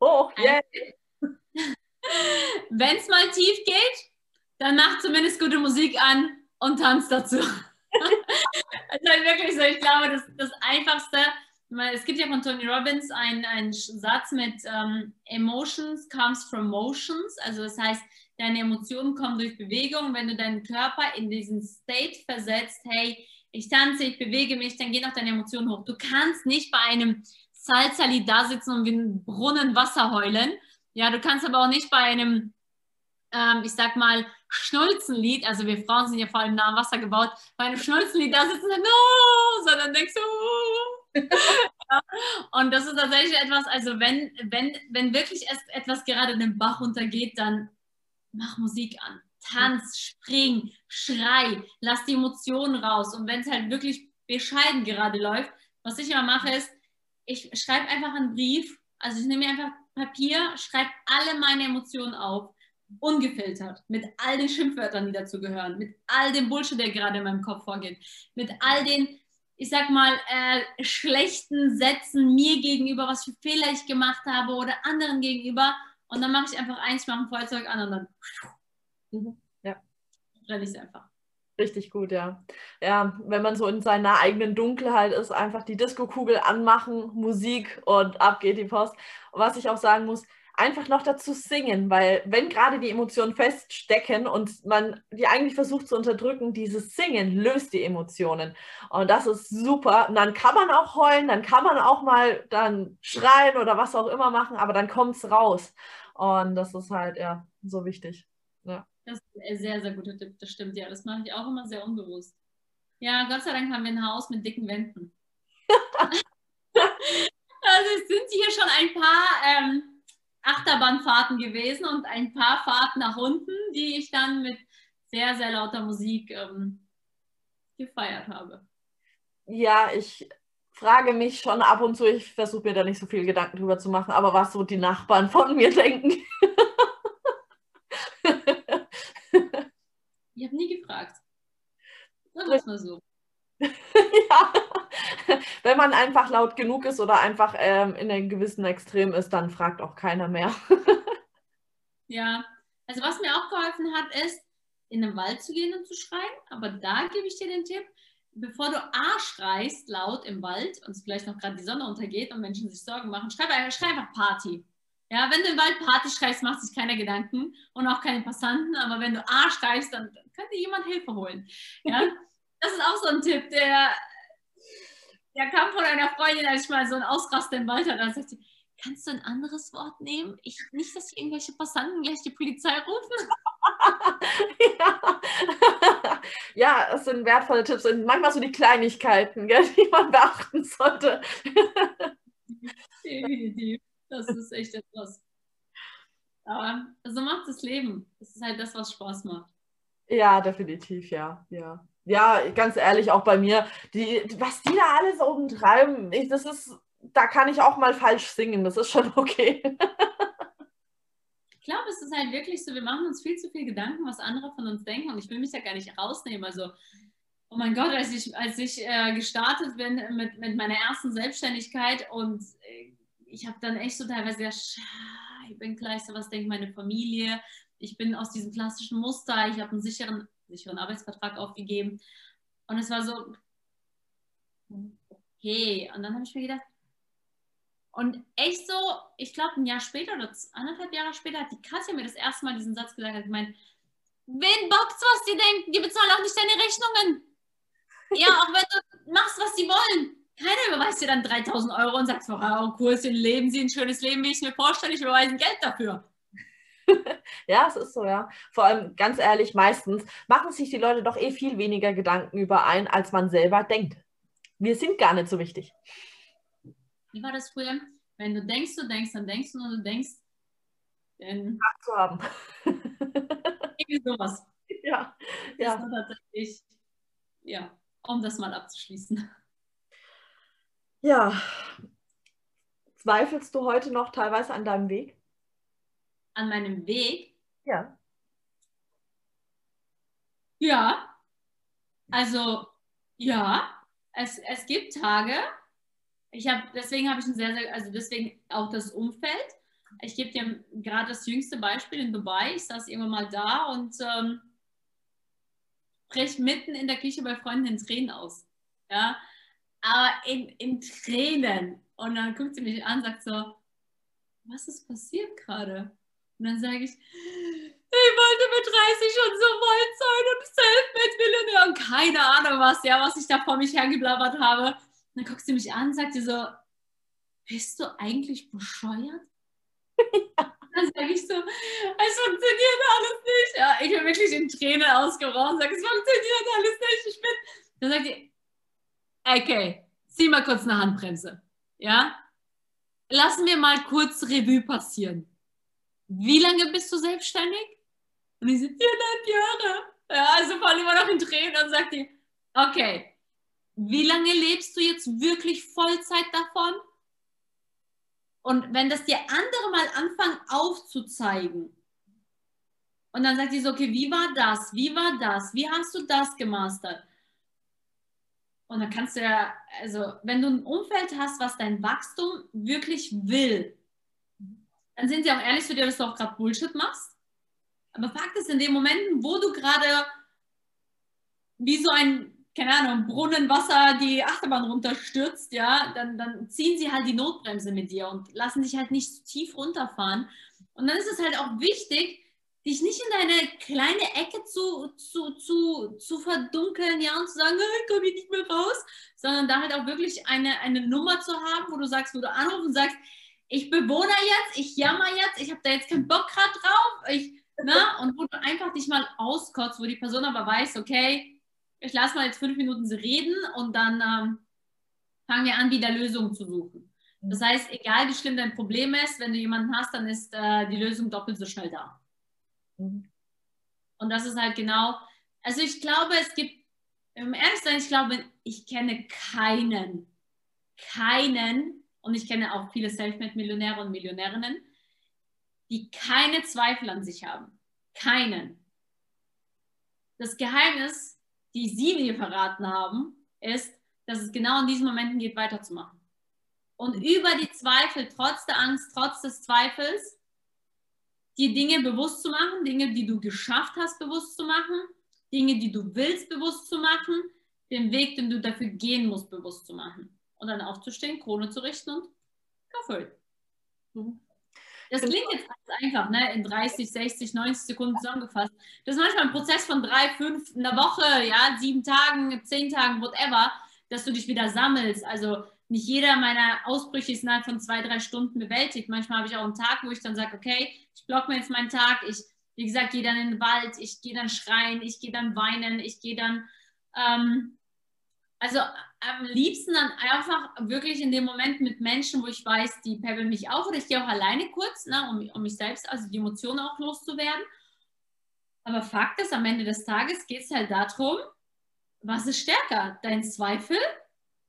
hoch, yeah. *laughs* Wenn es mal tief geht, dann mach zumindest gute Musik an und tanz dazu. *laughs* Es ist halt wirklich so, ich glaube, das, das Einfachste, es gibt ja von Tony Robbins einen, Satz mit ähm, Emotions comes from motions, also das heißt, deine Emotionen kommen durch Bewegung. Wenn du deinen Körper in diesen State versetzt, hey, ich tanze, ich bewege mich, dann gehen auch deine Emotionen hoch. Du kannst nicht bei einem Salzali da sitzen und wie ein Brunnen Wasser heulen. Ja, du kannst aber auch nicht bei einem, ähm, ich sag mal, Schnulzenlied, also wir Frauen sind ja vor allem nah am Wasser gebaut, bei einem Schnulzenlied da sitzen und no, sondern denkst du, oh. *laughs* ja. und das ist tatsächlich etwas, also wenn, wenn, wenn wirklich etwas gerade den Bach runtergeht, dann mach Musik an, tanz, spring, schrei, lass die Emotionen raus. Und wenn es halt wirklich bescheiden gerade läuft, was ich immer mache, ist, ich schreibe einfach einen Brief, also ich nehme mir einfach Papier, schreibe alle meine Emotionen auf, ungefiltert, mit all den Schimpfwörtern, die dazu gehören, mit all dem Bullshit, der gerade in meinem Kopf vorgeht, mit all den, ich sag mal, äh, schlechten Sätzen mir gegenüber, was für Fehler ich gemacht habe oder anderen gegenüber und dann mache ich einfach eins, mache ein Feuerzeug an und dann mhm. ja. renne ich es einfach. Richtig gut, ja. Ja, wenn man so in seiner eigenen Dunkelheit ist, einfach die Disco-Kugel anmachen, Musik und ab geht die Post. Und was ich auch sagen muss, einfach noch dazu singen, weil wenn gerade die Emotionen feststecken und man die eigentlich versucht zu unterdrücken, dieses Singen löst die Emotionen. Und das ist super. Und dann kann man auch heulen, dann kann man auch mal dann schreien oder was auch immer machen, aber dann kommt es raus. Und das ist halt, ja, so wichtig. Ja. Das ist ein sehr, sehr guter Tipp, das stimmt, ja. Das mache ich auch immer sehr unbewusst. Ja, Gott sei Dank haben wir ein Haus mit dicken Wänden. *laughs* *laughs* also es sind hier schon ein paar ähm, Achterbahnfahrten gewesen und ein paar Fahrten nach unten, die ich dann mit sehr, sehr lauter Musik ähm, gefeiert habe. Ja, ich frage mich schon ab und zu, ich versuche mir da nicht so viel Gedanken drüber zu machen, aber was so die Nachbarn von mir denken. *laughs* ich habe nie gefragt. Sagen wir mal so. *laughs* ja wenn man einfach laut genug ist oder einfach ähm, in einem gewissen Extrem ist, dann fragt auch keiner mehr. *laughs* ja, also was mir auch geholfen hat, ist, in den Wald zu gehen und zu schreien. Aber da gebe ich dir den Tipp, bevor du A schreist laut im Wald und es vielleicht noch gerade die Sonne untergeht und Menschen sich Sorgen machen, schreib, schreib einfach Party. Ja, wenn du im Wald Party schreist, macht sich keiner Gedanken und auch keine Passanten. Aber wenn du A schreist, dann könnte jemand Hilfe holen. Ja, *laughs* das ist auch so ein Tipp, der der kam von einer Freundin, als ich mal so einen Ausraster im Wald hatte. Da sagte sie, kannst du ein anderes Wort nehmen? Ich, nicht, dass irgendwelche Passanten gleich die Polizei rufen. ja. *laughs* ja, das sind wertvolle Tipps und manchmal so die Kleinigkeiten, gell, die man *laughs* beachten sollte. Definitiv. Das ist echt etwas. Aber so macht das Leben. Das ist halt das, was Spaß macht. Ja, definitiv, ja. ja ja, ganz ehrlich, auch bei mir, die, was die da alles oben treiben, ich, das ist, da kann ich auch mal falsch singen, das ist schon *laughs* okay. ich glaube, es ist halt wirklich so, wir machen uns viel zu viel Gedanken, was andere von uns denken und ich will mich ja gar nicht rausnehmen. Also, oh mein Gott, als ich, als ich äh, gestartet bin mit, mit meiner ersten Selbstständigkeit und äh, ich habe dann echt so teilweise gedacht, ich bin gleich so, was denkt meine Familie? Ich bin aus diesem klassischen Muster, ich habe einen sicheren sicheren Arbeitsvertrag aufgegeben. Und es war so, okay. Und dann habe ich mir gedacht, und echt so, ich glaube, ein Jahr später oder anderthalb Jahre später hat die Katja mir das erste Mal diesen Satz gesagt, hat gemeint, wen bockt's, was die denken? Die bezahlen auch nicht deine Rechnungen. Ja, auch wenn du machst, was sie wollen. Keiner überweist dir dann 3000 Kurse und sagt, wow, cool, leben sie ein schönes Leben, wie ich mir vorstelle, ich überweise Geld dafür. *laughs* ja, es ist so, ja. Vor allem, ganz ehrlich, meistens machen sich die Leute doch eh viel weniger Gedanken über einen, als man selber denkt. Wir sind gar nicht so wichtig. Wie war das früher? Wenn du denkst, du denkst, dann denkst du und du denkst, dann zu haben. *laughs* Irgendwie sowas. Ja, ja. Das war tatsächlich, ja, um das mal abzuschließen. Ja. Zweifelst du heute noch teilweise an deinem Weg? An meinem Weg? Ja. Ja. Also, ja. Es, es gibt Tage. Ich habe, deswegen habe ich ein sehr, sehr, also deswegen auch das Umfeld. Ich gebe dir gerade das jüngste Beispiel in Dubai. Ich saß irgendwann mal da und ähm, brech mitten in der Küche bei Freunden in Tränen aus. Ja, aber in, in Tränen. Und dann guckt sie mich an und sagt so, was ist passiert gerade? Und dann sage ich, ich wollte mit 30 schon so weit sein und Selfmade-Millionär und keine Ahnung was, ja, was ich da vor mich hergeblabbert habe. Und dann guckst du mich an und sagt dir so, bist du eigentlich bescheuert? Ja. *laughs* Dann sage ich so, es funktioniert alles nicht. Ja, ich bin wirklich in Tränen ausgebrochen und sage, es funktioniert alles nicht. Ich bin. Dann sagt die, okay, zieh mal kurz eine Handbremse. Ja? Lassen wir mal kurz Revue passieren wie lange bist du selbstständig? Und ich so, viereinhalb Jahre. Ja, also voll immer noch in Tränen und sagt die, okay, wie lange lebst du jetzt wirklich Vollzeit davon? Und wenn das dir andere mal anfangen aufzuzeigen, und dann sagt die so, okay, wie war das? Wie war das? Wie hast du das gemastert? Und dann kannst du ja, also wenn du ein Umfeld hast, was dein Wachstum wirklich will, dann sind sie auch ehrlich zu dir, dass du auch gerade Bullshit machst. Aber Fakt ist, in den Momenten, wo du gerade wie so ein, keine Ahnung, Brunnenwasser die Achterbahn runterstürzt, ja, dann, dann ziehen sie halt die Notbremse mit dir und lassen dich halt nicht tief runterfahren. Und dann ist es halt auch wichtig, dich nicht in deine kleine Ecke zu, zu, zu, zu verdunkeln, ja, und zu sagen, ich komme hier nicht mehr raus, sondern da halt auch wirklich eine, eine Nummer zu haben, wo du sagst, wo du anrufst und sagst, ich bewohne jetzt, ich jammer jetzt, ich habe da jetzt keinen Bock gerade drauf, ich, ne, und wo du einfach dich mal auskotzt, wo die Person aber weiß, okay, ich lasse mal jetzt fünf Minuten sie reden und dann ähm, fangen wir an, wieder Lösungen zu suchen. Das heißt, egal wie schlimm dein Problem ist, wenn du jemanden hast, dann ist äh, die Lösung doppelt so schnell da. Mhm. Und das ist halt genau, also ich glaube, es gibt, ehrlich sein, ich glaube, ich kenne keinen, keinen, und ich kenne auch viele Selfmade-Millionäre und Millionärinnen, die keine Zweifel an sich haben. Keinen. Das Geheimnis, die sie mir verraten haben, ist, dass es genau in diesen Momenten geht, weiterzumachen. Und über die Zweifel, trotz der Angst, trotz des Zweifels, dir Dinge bewusst zu machen, Dinge, die du geschafft hast, bewusst zu machen, Dinge, die du willst, bewusst zu machen, den Weg, den du dafür gehen musst, bewusst zu machen. Und dann aufzustehen, Krone zu richten und Kaffee. Mhm. Das klingt jetzt ganz einfach, ne? in 30, 60, 90 Sekunden zusammengefasst. Das ist manchmal ein Prozess von drei, fünf, einer Woche, ja, sieben Tagen, zehn Tagen, whatever, dass du dich wieder sammelst. Also nicht jeder meiner Ausbrüche ist innerhalb von zwei, drei Stunden bewältigt. Manchmal habe ich auch einen Tag, wo ich dann sage, okay, ich blocke mir jetzt meinen Tag, ich, wie gesagt, gehe dann in den Wald, ich gehe dann schreien, ich gehe dann weinen, ich gehe dann, ähm, also am liebsten dann einfach wirklich in dem Moment mit Menschen, wo ich weiß, die peppeln mich auf oder ich gehe auch alleine kurz, ne, um, um mich selbst, also die Emotionen auch loszuwerden. Aber Fakt ist, am Ende des Tages geht es halt darum, was ist stärker, dein Zweifel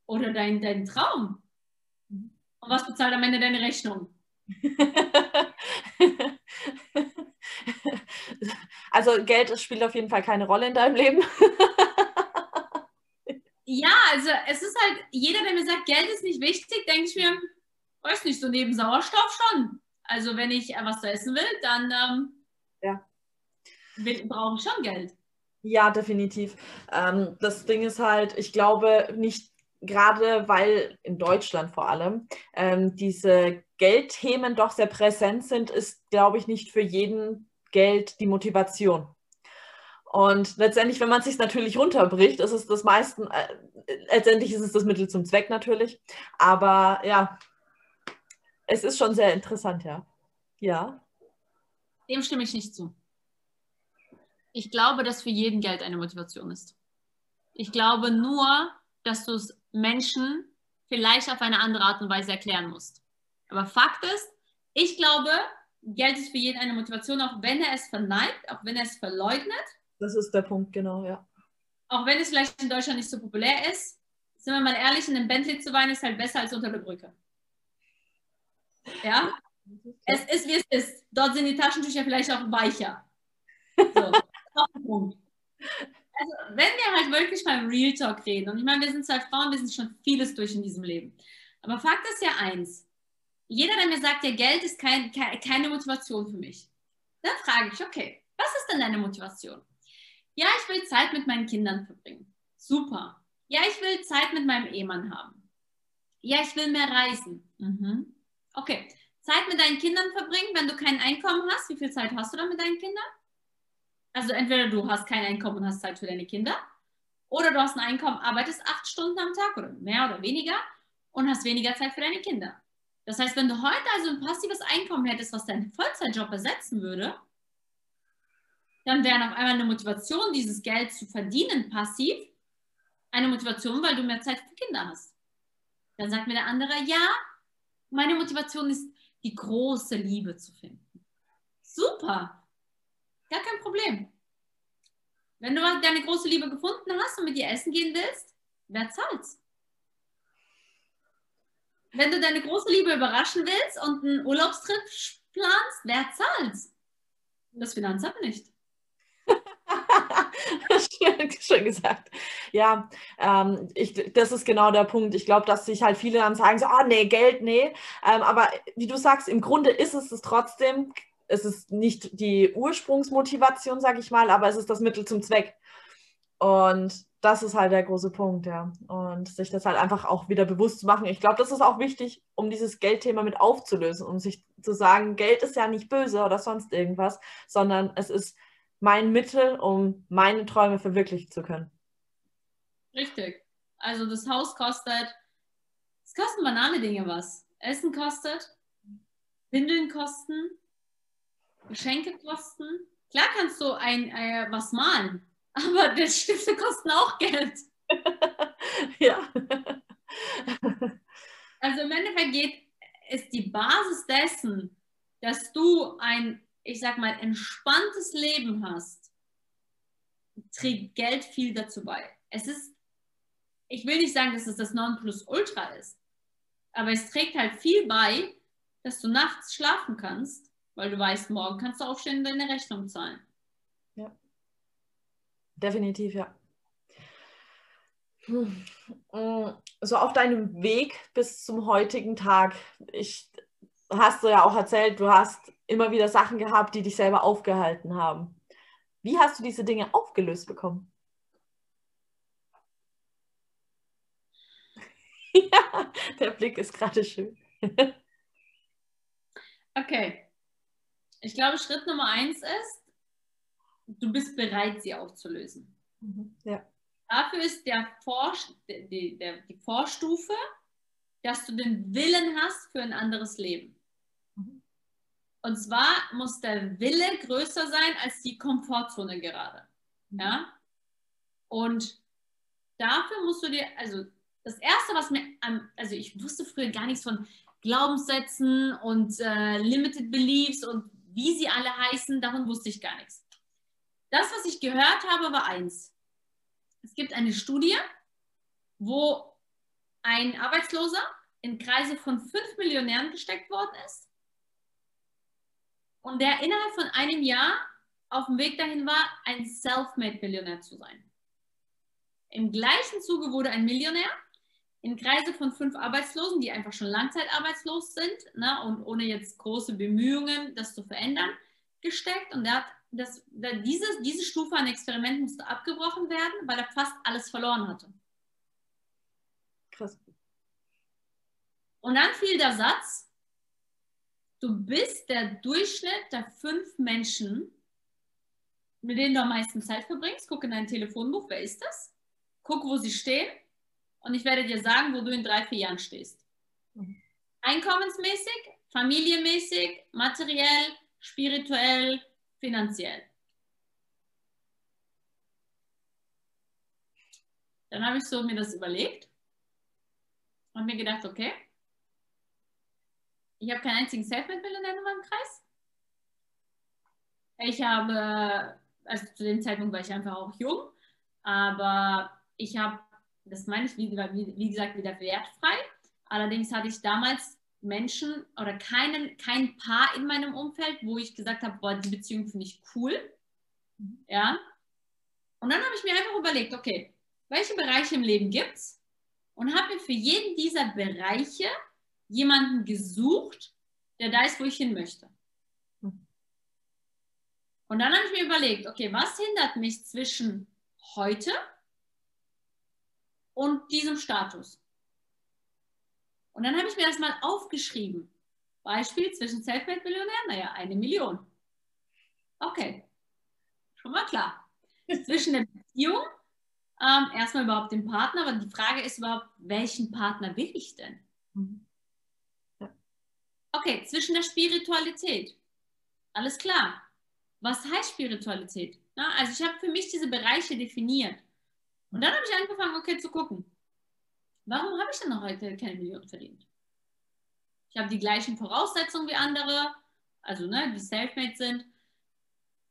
oder dein, dein Traum? Und was bezahlt am Ende deine Rechnung? *laughs* also Geld spielt auf jeden Fall keine Rolle in deinem Leben. *laughs* ja, also es ist halt, jeder, der mir sagt, Geld ist nicht wichtig, denke ich mir, weiß nicht, so neben Sauerstoff schon. Also wenn ich was zu essen will, dann ähm, ja. brauche ich schon Geld. Ja, definitiv. Ähm, das Ding ist halt, ich glaube nicht gerade weil in Deutschland vor allem ähm, diese Geldthemen doch sehr präsent sind, ist, glaube ich, nicht für jeden Geld die Motivation. Und letztendlich, wenn man es sich natürlich runterbricht, ist es das meisten, äh, letztendlich ist es das Mittel zum Zweck natürlich. Aber ja, es ist schon sehr interessant, ja. Ja. Dem stimme ich nicht zu. Ich glaube, dass für jeden Geld eine Motivation ist. Ich glaube nur, dass du es Menschen vielleicht auf eine andere Art und Weise erklären musst. Aber Fakt ist, ich glaube, Geld ist für jeden eine Motivation, auch wenn er es verneigt, auch wenn er es verleugnet. Das ist der Punkt, genau, ja. Auch wenn es vielleicht in Deutschland nicht so populär ist, sind wir mal ehrlich, in einem Bentley zu weinen ist halt besser als unter der Brücke. Ja? Es ist, wie es ist. Dort sind die Taschentücher vielleicht auch weicher. So, Punkt also wenn wir halt wirklich mal Real Talk reden, und ich meine, wir sind zwei Frauen, wir sind schon vieles durch in diesem Leben. Aber Fakt ist ja eins, jeder, der mir sagt, ja, Geld ist kein, keine Motivation für mich, dann frage ich, okay, was ist denn deine Motivation? Ja, ich will Zeit mit meinen Kindern verbringen. Super. Ja, ich will Zeit mit meinem Ehemann haben. Ja, ich will mehr reisen. Mhm. Okay. Zeit mit deinen Kindern verbringen, wenn du kein Einkommen hast. Wie viel Zeit hast du dann mit deinen Kindern? Also entweder du hast kein Einkommen und hast Zeit für deine Kinder oder du hast ein Einkommen, arbeitest acht Stunden am Tag oder mehr oder weniger und hast weniger Zeit für deine Kinder. Das heißt, wenn du heute also ein passives Einkommen hättest, was deinen Vollzeitjob ersetzen würde, dann wäre auf einmal eine Motivation, dieses Geld zu verdienen passiv, eine Motivation, weil du mehr Zeit für Kinder hast. Dann sagt mir der andere, ja, meine Motivation ist, die große Liebe zu finden. Super, Gar kein Problem. Wenn du deine große Liebe gefunden hast und mit ihr essen gehen willst, wer zahlt's? Wenn du deine große Liebe überraschen willst und einen Urlaubstrip planst, wer zahlt's? Das Finanzamt nicht. *laughs* schön, gesagt. Ja, ähm, ich, das ist genau der Punkt. Ich glaube, dass sich halt viele dann sagen, so, oh nee, Geld, nee. Ähm, aber wie du sagst, im Grunde ist es es trotzdem es ist nicht die Ursprungsmotivation, sage ich mal, aber es ist das Mittel zum Zweck. Und das ist halt der große Punkt, ja. Und sich das halt einfach auch wieder bewusst zu machen. Ich glaube, das ist auch wichtig, um dieses Geldthema mit aufzulösen, um sich zu sagen, Geld ist ja nicht böse oder sonst irgendwas, sondern es ist mein Mittel, um meine Träume verwirklichen zu können. Richtig. Also das Haus kostet, es kosten banale Dinge was. Essen kostet, Windeln kosten, Geschenke kosten. Klar kannst du ein, äh, was malen, *laughs* aber die Stifte kosten auch Geld. *laughs* ja. also im Endeffekt geht, ist die Basis dessen, dass du ein, ich sag mal, entspanntes Leben hast, trägt Geld viel dazu bei. Es ist, ich will nicht sagen, dass es das Nonplusultra ist, aber es trägt halt viel bei, dass du nachts schlafen kannst, weil du weißt, morgen kannst du aufstehen und deine Rechnung zahlen. Ja. Definitiv, ja. Hm. So auf deinem Weg bis zum heutigen Tag, ich hast du ja auch erzählt, du hast immer wieder Sachen gehabt, die dich selber aufgehalten haben. Wie hast du diese Dinge aufgelöst bekommen? *laughs* ja, der Blick ist gerade schön. *laughs* okay. Ich glaube, Schritt Nummer eins ist, du bist bereit, sie aufzulösen. Mhm. Ja. Dafür ist der Vor die, der, die Vorstufe, dass du den Willen hast für ein anderes Leben. Und zwar muss der Wille größer sein als die Komfortzone gerade. Mhm. Ja? Und dafür musst du dir, also das Erste, was mir, also ich wusste früher gar nichts von Glaubenssätzen und äh, Limited Beliefs und wie sie alle heißen, davon wusste ich gar nichts. Das, was ich gehört habe, war eins. Es gibt eine Studie, wo ein Arbeitsloser in Kreise von fünf Millionären gesteckt worden ist und der innerhalb von einem Jahr auf dem Weg dahin war, ein Self-Made-Millionär zu sein. Im gleichen Zuge wurde ein Millionär in Kreise von fünf Arbeitslosen, die einfach schon langzeitarbeitslos sind ne, und ohne jetzt große Bemühungen, das zu verändern, gesteckt. Und er hat das, diese, diese Stufe an Experiment musste abgebrochen werden, weil er fast alles verloren hatte. Krass. Und dann fiel der Satz, du bist der Durchschnitt der fünf Menschen, mit denen du am meisten Zeit verbringst. Guck in dein Telefonbuch, wer ist das? Guck, wo sie stehen. Und ich werde dir sagen, wo du in drei, vier Jahren stehst. Einkommensmäßig, familienmäßig, materiell, spirituell, finanziell. Dann habe ich so mir das überlegt und mir gedacht, okay, ich habe keinen einzigen Selfmade-Millionär in meinem Kreis. Ich habe, also zu dem Zeitpunkt war ich einfach auch jung, aber ich habe, das meine ich, wie, wie, gesagt, wieder wertfrei. Allerdings hatte ich damals Menschen oder keinen, kein Paar in meinem Umfeld, wo ich gesagt habe, boah, die Beziehung finde ich cool. Ja. Und dann habe ich mir einfach überlegt, okay, welche Bereiche im Leben gibt es? Und habe mir für jeden dieser Bereiche jemanden gesucht, der da ist, wo ich hin möchte. Mhm. Und dann habe ich mir überlegt, okay, was hindert mich zwischen heute und diesem Status? Und dann habe ich mir das mal aufgeschrieben. Beispiel zwischen Selfmade-Millionär, naja, eine Million. Okay, schon mal klar. *laughs* Zwischen der Beziehung, ähm, erstmal überhaupt den Partner, aber die Frage ist überhaupt, welchen Partner will ich denn? Mhm. Okay, zwischen der Spiritualität. Alles klar. Was heißt Spiritualität? Na, also ich habe für mich diese Bereiche definiert. Und dann habe ich angefangen, okay, zu gucken. Warum habe ich denn noch heute keine Million verdient? Ich habe die gleichen Voraussetzungen wie andere, also ne, die selfmade sind.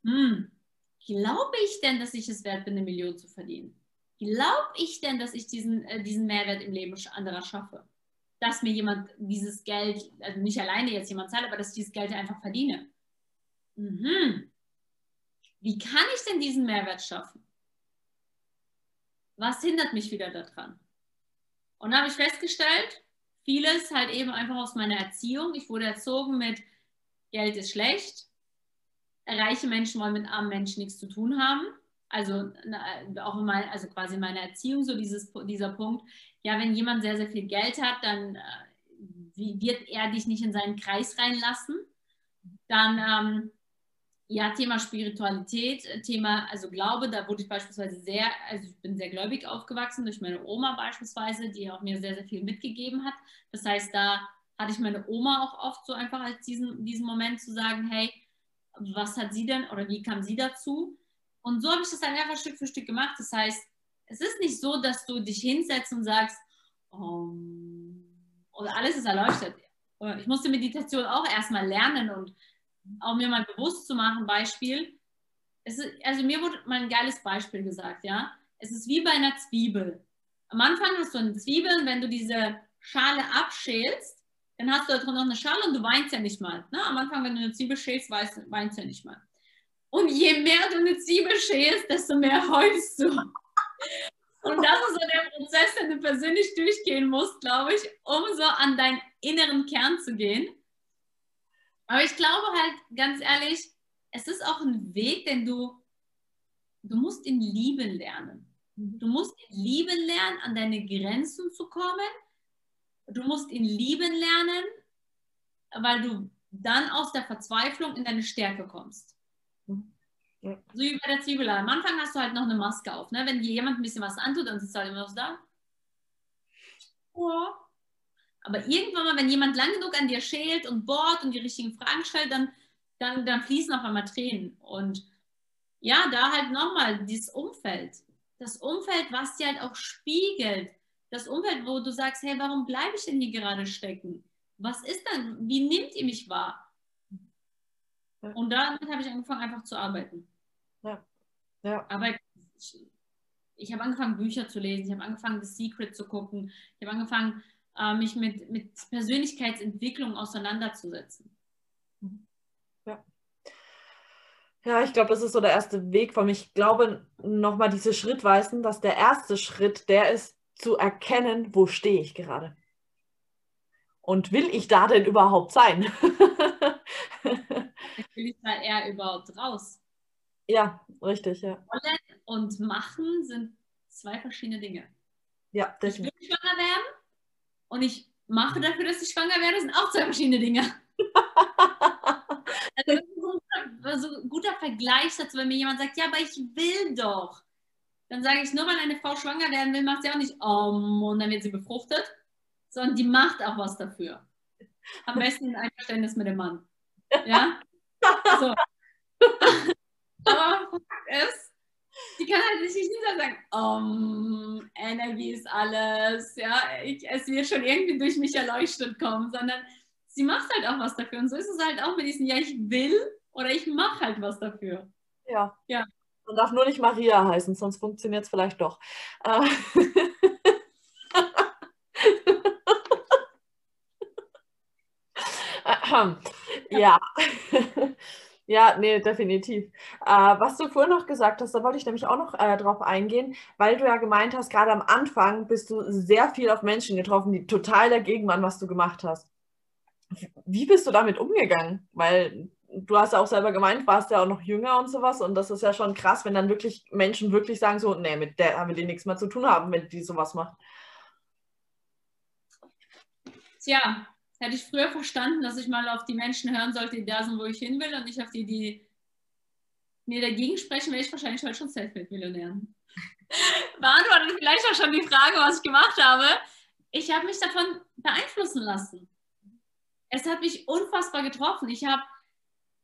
Hm, glaube ich denn, dass ich es wert bin, eine Million zu verdienen? Glaube ich denn, dass ich diesen, äh, diesen Mehrwert im Leben anderer schaffe? Dass mir jemand dieses Geld, also nicht alleine jetzt jemand zahlt, aber dass ich dieses Geld einfach verdiene. Mhm. Wie kann ich denn diesen Mehrwert schaffen? Was hindert mich wieder daran? Und da habe ich festgestellt, vieles halt eben einfach aus meiner Erziehung. Ich wurde erzogen mit Geld ist schlecht, reiche Menschen wollen mit armen Menschen nichts zu tun haben. Also auch mein, also quasi meine Erziehung, so dieses, dieser Punkt, ja, wenn jemand sehr, sehr viel Geld hat, dann äh, wird er dich nicht in seinen Kreis reinlassen. Dann ähm, ja, Thema Spiritualität, äh, Thema, also Glaube, da wurde ich beispielsweise sehr, also ich bin sehr gläubig aufgewachsen durch meine Oma beispielsweise, die auch mir sehr, sehr viel mitgegeben hat. Das heißt, da hatte ich meine Oma auch oft so einfach als diesen, diesen Moment zu sagen, hey, was hat sie denn oder wie kam sie dazu? Und so habe ich das dann einfach Stück für Stück gemacht. Das heißt, es ist nicht so, dass du dich hinsetzt und sagst, oh, oder alles ist erleuchtet. Ich musste Meditation auch erstmal lernen und auch mir mal bewusst zu machen, Beispiel. Ist, also mir wurde mal ein geiles Beispiel gesagt, ja. Es ist wie bei einer Zwiebel. Am Anfang hast du eine Zwiebel und wenn du diese Schale abschälst, dann hast du da drin noch eine Schale und du weinst ja nicht mal. Ne? Am Anfang, wenn du eine Zwiebel schälst, weinst, weinst du ja nicht mal. Und je mehr du eine Zwiebel schälst, desto mehr heulst du. Und das ist so der Prozess, den du persönlich durchgehen musst, glaube ich, um so an deinen inneren Kern zu gehen. Aber ich glaube halt, ganz ehrlich, es ist auch ein Weg, den du, du musst in Lieben lernen. Du musst in Lieben lernen, an deine Grenzen zu kommen. Du musst in Lieben lernen, weil du dann aus der Verzweiflung in deine Stärke kommst. Ja. So wie bei der Zwiebel. Am Anfang hast du halt noch eine Maske auf. Ne? Wenn dir jemand ein bisschen was antut, dann sitzt du halt immer so da. Oh. Aber irgendwann mal, wenn jemand lang genug an dir schält und bohrt und die richtigen Fragen stellt, dann, dann, dann fließen auf einmal Tränen. Und ja, da halt nochmal dieses Umfeld. Das Umfeld, was dir halt auch spiegelt. Das Umfeld, wo du sagst, hey, warum bleibe ich denn hier gerade stecken? Was ist denn, wie nimmt ihr mich wahr? Und damit habe ich angefangen, einfach zu arbeiten. Ja. ja. Aber ich, ich habe angefangen, Bücher zu lesen. Ich habe angefangen, The Secret zu gucken. Ich habe angefangen, äh, mich mit, mit Persönlichkeitsentwicklung auseinanderzusetzen. Ja. Ja, ich glaube, das ist so der erste Weg von mir. Ich glaube, nochmal diese Schrittweisen, dass der erste Schritt, der ist zu erkennen, wo stehe ich gerade. Und will ich da denn überhaupt sein? *laughs* will ich da eher überhaupt raus? Ja, richtig, ja. Wollen und machen sind zwei verschiedene Dinge. Ja, definitiv. Ich will schwanger werden und ich mache dafür, dass ich schwanger werde, sind auch zwei verschiedene Dinge. *laughs* also das ist so ein, so ein guter Vergleich dazu, wenn mir jemand sagt, ja, aber ich will doch. Dann sage ich, nur weil eine Frau schwanger werden will, macht sie auch nicht um und dann wird sie befruchtet, sondern die macht auch was dafür. Am besten in Einverständnis mit dem Mann. Ja? So. Aber Fakt ist, die kann halt nicht hinter sagen, um, Energie ist alles, ja, ich, es wird schon irgendwie durch mich erleuchtet kommen, sondern sie macht halt auch was dafür. Und so ist es halt auch mit diesen, ja, ich will oder ich mache halt was dafür. Ja. ja. Man darf nur nicht Maria heißen, sonst funktioniert es vielleicht doch. Äh. *laughs* ja. *laughs* Ja, nee, definitiv. Äh, was du vorhin noch gesagt hast, da wollte ich nämlich auch noch äh, drauf eingehen, weil du ja gemeint hast, gerade am Anfang bist du sehr viel auf Menschen getroffen, die total dagegen waren, was du gemacht hast. Wie bist du damit umgegangen? Weil du hast ja auch selber gemeint, warst ja auch noch jünger und sowas und das ist ja schon krass, wenn dann wirklich Menschen wirklich sagen so, nee, mit der haben wir nichts mehr zu tun haben, wenn die sowas macht. Tja, hätte ich früher verstanden, dass ich mal auf die Menschen hören sollte, die da sind, wo ich hin will und nicht auf die, die mir dagegen sprechen, wäre ich wahrscheinlich heute schon Selfmade-Millionär. *laughs* Beantwortet vielleicht auch schon die Frage, was ich gemacht habe. Ich habe mich davon beeinflussen lassen. Es hat mich unfassbar getroffen. Ich habe,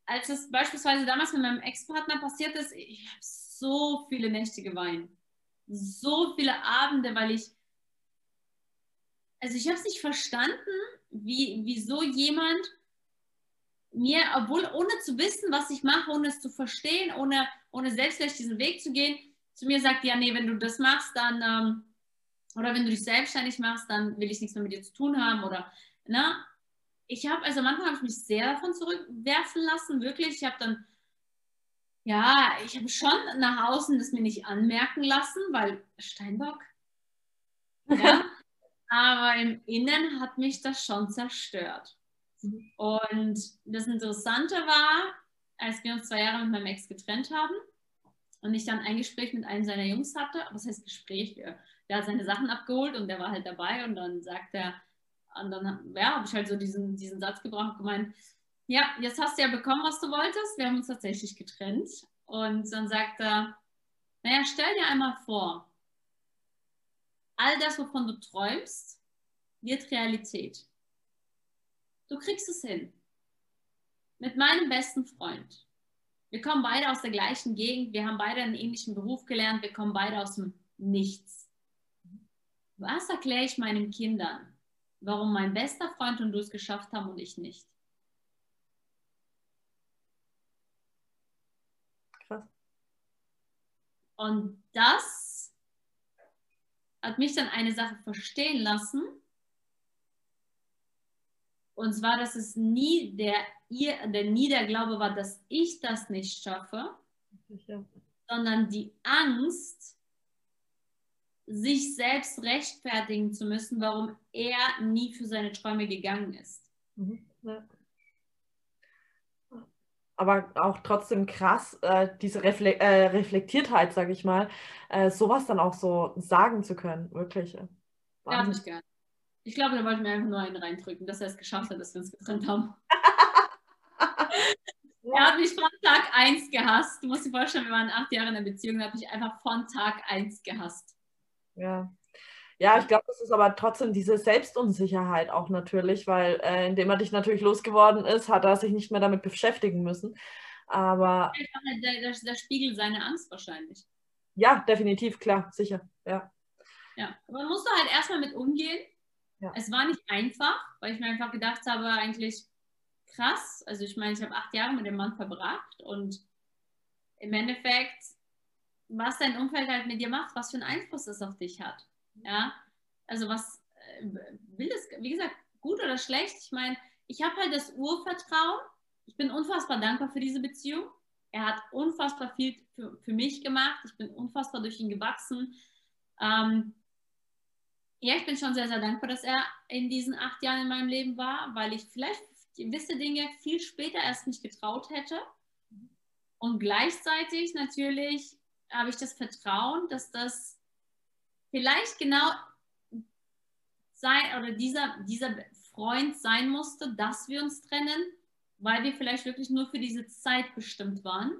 als es beispielsweise damals mit meinem Ex-Partner passiert ist, ich habe so viele Nächte geweint. So viele Abende, weil ich, also ich habe es nicht verstanden, wie, wieso jemand mir, obwohl ohne zu wissen, was ich mache, ohne es zu verstehen, ohne, ohne selbst vielleicht diesen Weg zu gehen, zu mir sagt, ja, nee, wenn du das machst, dann, ähm, oder wenn du dich selbstständig machst, dann will ich nichts mehr mit dir zu tun haben oder, ne? Ich habe, also Anfang habe ich mich sehr davon zurückwerfen lassen, wirklich. Ich habe dann, ja, ich habe schon nach außen das mir nicht anmerken lassen, weil Steinbock, *laughs* ja, aber im Innen hat mich das schon zerstört. Und das Interessante war, als wir uns zwei Jahre mit meinem Ex getrennt haben, und ich dann ein Gespräch mit einem seiner Jungs hatte, was heißt Gespräch? Der hat seine Sachen abgeholt und der war halt dabei und dann sagt er, und dann ja, habe ich halt so diesen, diesen Satz gebraucht gemeint, ja, jetzt hast du ja bekommen, was du wolltest. Wir haben uns tatsächlich getrennt. Und dann sagt er, naja, stell dir einmal vor, all das, wovon du träumst, wird Realität. Du kriegst es hin. Mit meinem besten Freund. Wir kommen beide aus der gleichen Gegend, wir haben beide einen ähnlichen Beruf gelernt, wir kommen beide aus dem Nichts. Was erkläre ich meinen Kindern, warum mein bester Freund und du es geschafft haben und ich nicht? Krass. Und das hat mich dann eine Sache verstehen lassen. Und zwar, dass es nie der, ihr, der Niederglaube war, dass ich das nicht schaffe, ja. sondern die Angst, sich selbst rechtfertigen zu müssen, warum er nie für seine Träume gegangen ist. Mhm. Ja aber auch trotzdem krass, äh, diese Refle äh, Reflektiertheit, sage ich mal, äh, sowas dann auch so sagen zu können, wirklich. Äh, ja, ich gern. Ich glaube, da wollten wir einfach nur einen reindrücken, dass er es geschafft hat, dass wir uns getrennt haben. *laughs* Er hat mich von Tag 1 gehasst. Du musst dir vorstellen, wir waren acht Jahre in der Beziehung, er hat mich einfach von Tag 1 gehasst. Ja, ja, ich glaube, das ist aber trotzdem diese Selbstunsicherheit auch natürlich, weil äh, indem er dich natürlich losgeworden ist, hat er sich nicht mehr damit beschäftigen müssen. Aber. Der, der, der Spiegel seine Angst wahrscheinlich. Ja, definitiv, klar, sicher, ja. Ja, aber man musste halt erstmal mit umgehen. Ja. Es war nicht einfach, weil ich mir einfach gedacht habe, eigentlich krass. Also ich meine, ich habe acht Jahre mit dem Mann verbracht und im Endeffekt, was dein Umfeld halt mit dir macht, was für einen Einfluss es auf dich hat. Ja, also was äh, will das, wie gesagt, gut oder schlecht? Ich meine, ich habe halt das Urvertrauen. Ich bin unfassbar dankbar für diese Beziehung. Er hat unfassbar viel für, für mich gemacht. Ich bin unfassbar durch ihn gewachsen. Ähm, ja, ich bin schon sehr, sehr dankbar, dass er in diesen acht Jahren in meinem Leben war, weil ich vielleicht gewisse Dinge viel später erst nicht getraut hätte. Und gleichzeitig natürlich habe ich das Vertrauen, dass das vielleicht genau sein oder dieser, dieser Freund sein musste, dass wir uns trennen, weil wir vielleicht wirklich nur für diese Zeit bestimmt waren,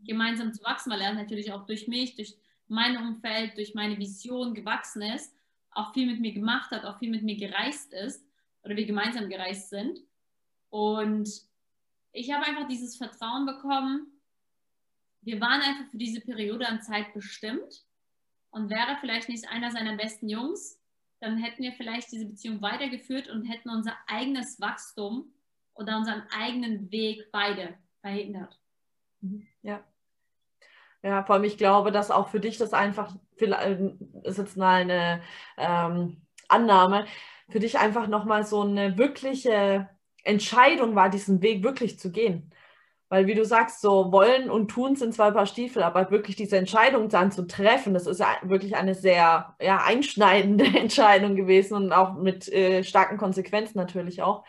gemeinsam zu wachsen, weil er natürlich auch durch mich, durch mein Umfeld, durch meine Vision gewachsen ist, auch viel mit mir gemacht hat, auch viel mit mir gereist ist oder wir gemeinsam gereist sind. Und ich habe einfach dieses Vertrauen bekommen. Wir waren einfach für diese Periode an Zeit bestimmt und wäre vielleicht nicht einer seiner besten Jungs, dann hätten wir vielleicht diese Beziehung weitergeführt und hätten unser eigenes Wachstum oder unseren eigenen Weg beide verhindert. Mhm. Ja. Ja, vor allem, ich glaube, dass auch für dich das einfach, ist jetzt mal eine ähm, Annahme, für dich einfach nochmal so eine wirkliche Entscheidung war, diesen Weg wirklich zu gehen. Weil, wie du sagst, so wollen und tun sind zwei Paar Stiefel, aber wirklich diese Entscheidung dann zu treffen, das ist ja wirklich eine sehr ja, einschneidende *laughs* Entscheidung gewesen und auch mit äh, starken Konsequenzen natürlich auch.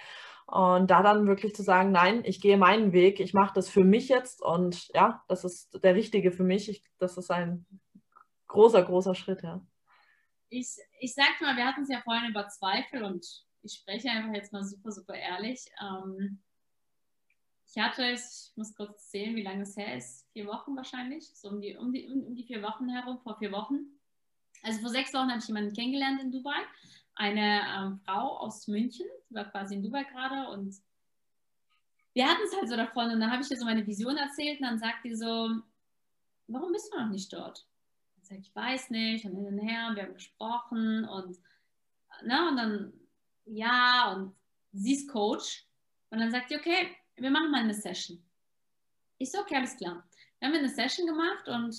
Und da dann wirklich zu sagen, nein, ich gehe meinen Weg, ich mache das für mich jetzt und ja, das ist der richtige für mich. Ich, das ist ein großer, großer Schritt, ja. Ich, ich sagte mal, wir hatten es ja vorhin über Zweifel und ich spreche einfach jetzt mal super, super ehrlich. Ähm, ich hatte, ich muss kurz zählen, wie lange es her ist, vier Wochen wahrscheinlich, so um die, um die, um die vier Wochen herum, vor vier Wochen. Also vor sechs Wochen habe ich jemanden kennengelernt in Dubai, eine ähm, Frau aus München, die war quasi in Dubai gerade und wir hatten es halt so davon und dann habe ich ihr so meine Vision erzählt und dann sagt die so, warum bist du noch nicht dort? Ich sage, ich weiß nicht. Und hin und her und wir haben gesprochen und, na, und dann, ja, und sie ist Coach. Und dann sagt sie, okay, wir machen mal eine Session. Ich so, okay, alles klar. Wir haben eine Session gemacht und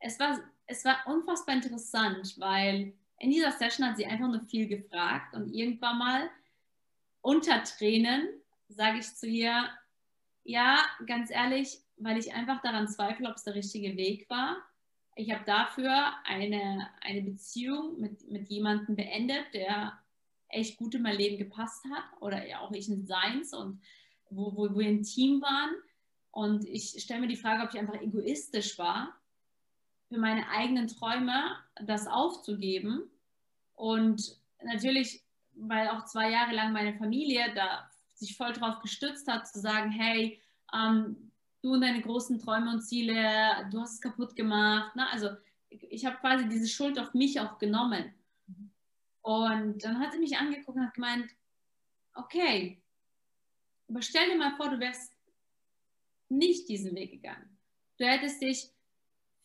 es war, es war unfassbar interessant, weil in dieser Session hat sie einfach nur viel gefragt und irgendwann mal unter Tränen sage ich zu ihr, ja, ganz ehrlich, weil ich einfach daran zweifle, ob es der richtige Weg war. Ich habe dafür eine, eine Beziehung mit, mit jemandem beendet, der echt gut in mein Leben gepasst hat oder ja auch ich in seins und wo, wo wir ein Team waren. Und ich stelle mir die Frage, ob ich einfach egoistisch war für meine eigenen Träume das aufzugeben. Und natürlich, weil auch zwei Jahre lang meine Familie da sich voll drauf gestützt hat, zu sagen, hey, ähm, du und deine großen Träume und Ziele, du hast es kaputt gemacht. Ne? Also ich habe quasi diese Schuld auf mich auch genommen. Und dann hat sie mich angeguckt und hat gemeint, okay, aber stell dir mal vor, du wärst nicht diesen Weg gegangen. Du hättest dich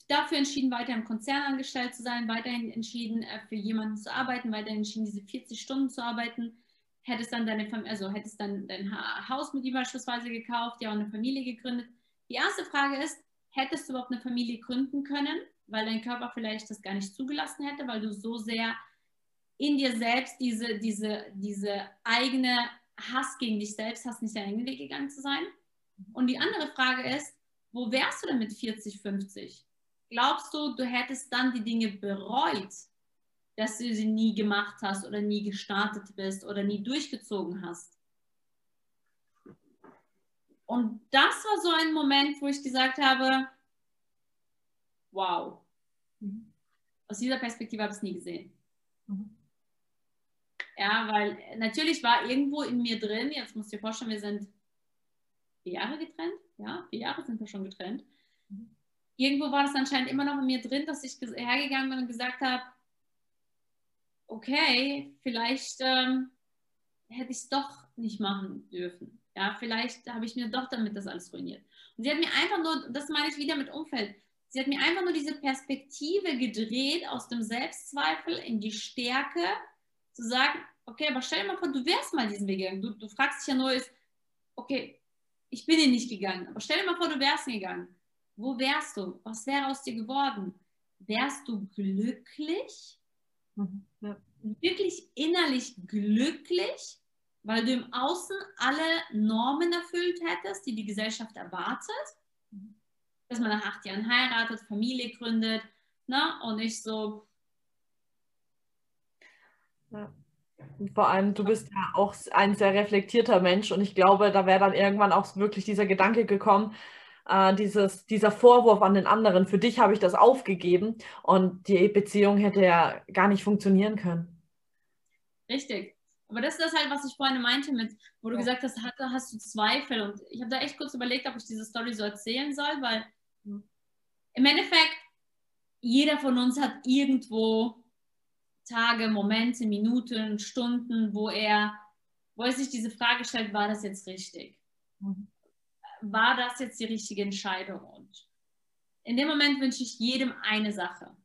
dafür entschieden, weiter im Konzern angestellt zu sein, weiterhin entschieden, äh, für jemanden zu arbeiten, weiterhin entschieden, diese 40 Stunden zu arbeiten, hättest dann deine Familie, also hättest dann dein Haus mit ihm beispielsweise gekauft, ja, und eine Familie gegründet. Die erste Frage ist, hättest du überhaupt eine Familie gründen können, weil dein Körper vielleicht das gar nicht zugelassen hätte, weil du so sehr in dir selbst diese, diese, diese eigene Hass gegen dich selbst hast, nicht deinen Weg gegangen zu sein? Und die andere Frage ist, wo wärst du denn mit 40, 50? Glaubst du, du hättest dann die Dinge bereut, dass du sie nie gemacht hast oder nie gestartet bist oder nie durchgezogen hast? Und das war so ein Moment, wo ich gesagt habe, wow. Aus dieser Perspektive habe ich es nie gesehen. Mhm. Ja, weil natürlich war irgendwo in mir drin, jetzt musst du dir vorstellen, wir sind vier Jahre getrennt. Ja, vier Jahre sind wir schon getrennt. Mhm. Irgendwo war das anscheinend immer noch in mir drin, dass ich hergegangen bin und gesagt habe, okay, vielleicht ähm, hätte ich es doch nicht machen dürfen. Ja, vielleicht habe ich mir doch damit das alles ruiniert. Und sie hat mir einfach nur, das meine ich wieder mit Umfeld, sie hat mir einfach nur diese Perspektive gedreht aus dem Selbstzweifel in die Stärke, zu sagen, okay, aber stell dir mal vor, du wärst mal diesen Weg gegangen. Du, du fragst dich ja nur, ist, okay, ich bin ihn nicht gegangen, aber stell dir mal vor, du wärst ihn gegangen. Wo wärst du? Was wäre aus dir geworden? Wärst du glücklich? Mhm. Ja. Wirklich innerlich glücklich, weil du im Außen alle Normen erfüllt hättest, die die Gesellschaft erwartet? Mhm. Dass man nach acht Jahren heiratet, Familie gründet, ne? und nicht so, ja. Vor allem, du bist ja auch ein sehr reflektierter Mensch und ich glaube, da wäre dann irgendwann auch wirklich dieser Gedanke gekommen, äh, dieses, dieser Vorwurf an den anderen, für dich habe ich das aufgegeben und die Beziehung hätte ja gar nicht funktionieren können. Richtig. Aber das ist das halt, was ich vorhin meinte mit, wo du ja. gesagt hast, hast du Zweifel und ich habe da echt kurz überlegt, ob ich diese Story so erzählen soll, weil hm. im Endeffekt jeder von uns hat irgendwo Tage, Momente, Minuten, Stunden, wo er, wo er sich diese Frage stellt, war das jetzt richtig? Mhm. War das jetzt die richtige Entscheidung? Und in dem Moment wünsche ich jedem eine Sache.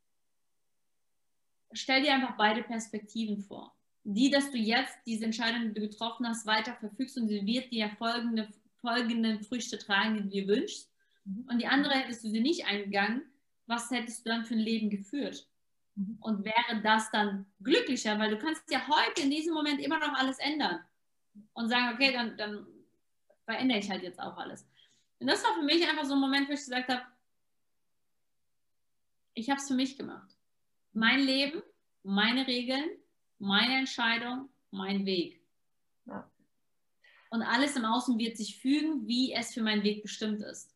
Stell dir einfach beide Perspektiven vor. Die, dass du jetzt diese Entscheidung, die du getroffen hast, weiter verfügst und sie wird dir folgende, folgende Früchte tragen, die du dir wünschst. Mhm. Und die andere hättest du sie nicht eingegangen. Was hättest du dann für ein Leben geführt? Mhm. Und wäre das dann glücklicher, weil du kannst ja heute in diesem Moment immer noch alles ändern und sagen, okay, dann, dann verändere ich halt jetzt auch alles. Und das war für mich einfach so ein Moment, wo ich gesagt habe, ich habe es für mich gemacht. Mein Leben, meine Regeln, meine Entscheidung, mein Weg. Ja. Und alles im Außen wird sich fügen, wie es für meinen Weg bestimmt ist.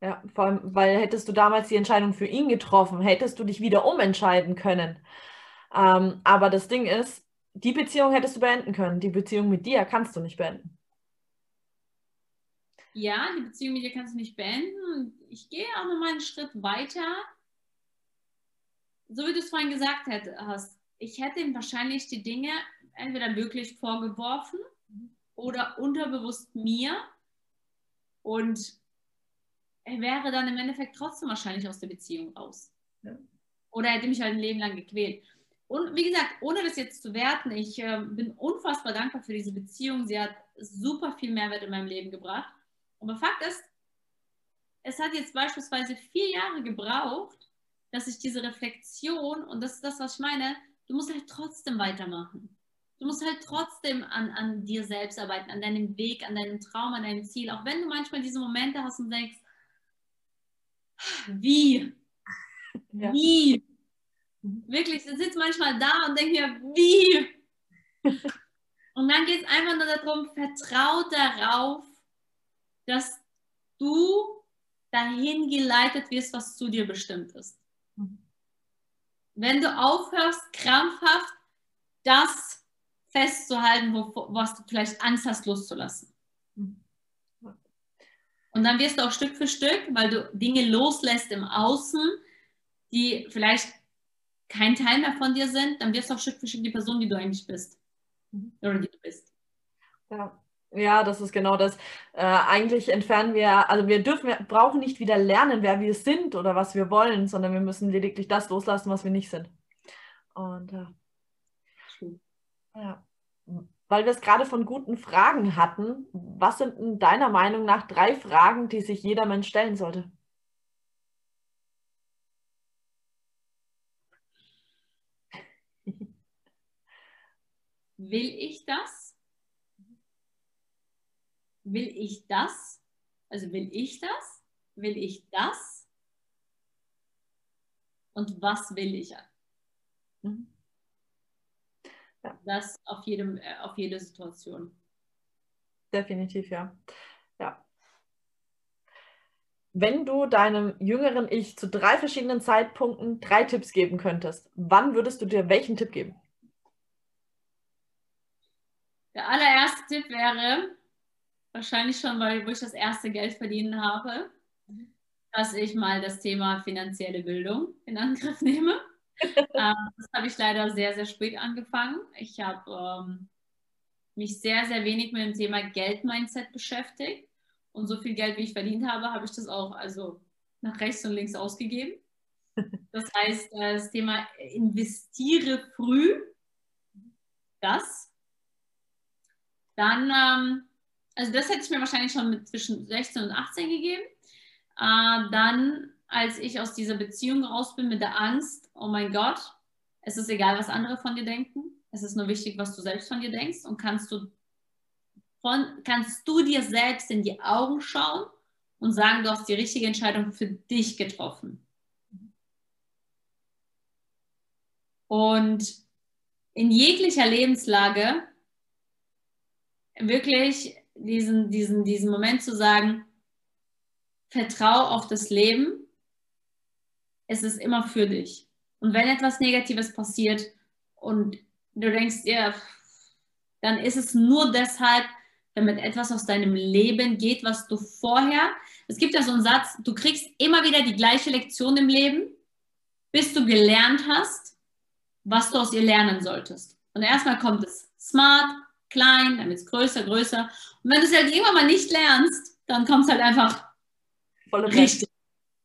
Ja, vor allem, weil hättest du damals die Entscheidung für ihn getroffen, hättest du dich wieder umentscheiden können. Ähm, aber das Ding ist, die Beziehung hättest du beenden können. Die Beziehung mit dir kannst du nicht beenden. Ja, die Beziehung mit dir kannst du nicht beenden. Ich gehe auch noch mal einen Schritt weiter. So wie du es vorhin gesagt hast, ich hätte ihm wahrscheinlich die Dinge entweder wirklich vorgeworfen oder unterbewusst mir. Und er wäre dann im Endeffekt trotzdem wahrscheinlich aus der Beziehung raus. Ja. Oder hätte mich halt ein Leben lang gequält. Und wie gesagt, ohne das jetzt zu werten, ich äh, bin unfassbar dankbar für diese Beziehung. Sie hat super viel Mehrwert in meinem Leben gebracht. Aber Fakt ist, es hat jetzt beispielsweise vier Jahre gebraucht, dass ich diese Reflexion, und das ist das, was ich meine, du musst halt trotzdem weitermachen. Du musst halt trotzdem an, an dir selbst arbeiten, an deinem Weg, an deinem Traum, an deinem Ziel. Auch wenn du manchmal diese Momente hast und denkst, wie? Ja. Wie? Wirklich, ich sitze manchmal da und denke mir, wie? Und dann geht es einfach nur darum, vertrau darauf, dass du dahin geleitet wirst, was zu dir bestimmt ist. Mhm. Wenn du aufhörst, krampfhaft das festzuhalten, wo, was du vielleicht Angst hast, loszulassen. Und dann wirst du auch Stück für Stück, weil du Dinge loslässt im Außen, die vielleicht kein Teil mehr von dir sind, dann wirst du auch Stück für Stück die Person, die du eigentlich bist. Mhm. Oder die du bist. Ja. Ja, das ist genau das. Äh, eigentlich entfernen wir, also wir dürfen, wir brauchen nicht wieder lernen, wer wir sind oder was wir wollen, sondern wir müssen lediglich das loslassen, was wir nicht sind. Und äh, ja, weil wir es gerade von guten Fragen hatten, was sind in deiner Meinung nach drei Fragen, die sich jeder Mensch stellen sollte? Will ich das? Will ich das? Also will ich das? Will ich das? Und was will ich? Mhm. Ja. Das auf, jedem, äh, auf jede Situation. Definitiv, ja. Ja. Wenn du deinem jüngeren Ich zu drei verschiedenen Zeitpunkten drei Tipps geben könntest, wann würdest du dir welchen Tipp geben? Der allererste Tipp wäre, wahrscheinlich schon, weil wo ich das erste Geld verdienen habe, dass ich mal das Thema finanzielle Bildung in Angriff nehme. *laughs* ähm, das habe ich leider sehr, sehr spät angefangen. Ich habe ähm, mich sehr, sehr wenig mit dem Thema Geld-Mindset beschäftigt. Und so viel Geld, wie ich verdient habe, habe ich das auch also nach rechts und links ausgegeben. *laughs* Das heißt, äh, das Thema investiere früh, das dann, ähm, also das hätte ich mir wahrscheinlich schon mit zwischen 16 und 18 gegeben. Äh, dann, als ich aus dieser Beziehung raus bin mit der Angst, oh mein Gott, es ist egal, was andere von dir denken. Es ist nur wichtig, was du selbst von dir denkst und kannst du, von, kannst du dir selbst in die Augen schauen und sagen, du hast die richtige Entscheidung für dich getroffen. Und in jeglicher Lebenslage wirklich diesen, diesen, diesen Moment zu sagen, vertrau auf das Leben, es ist immer für dich. Und wenn etwas Negatives passiert und du denkst, ja, dann ist es nur deshalb, damit etwas aus deinem Leben geht, was du vorher, es gibt ja so einen Satz, du kriegst immer wieder die gleiche Lektion im Leben, bis du gelernt hast, was du aus ihr lernen solltest. Und erstmal kommt es smart, klein, dann wird es größer, größer. Und wenn du es halt irgendwann mal nicht lernst, dann kommt es halt einfach richtig.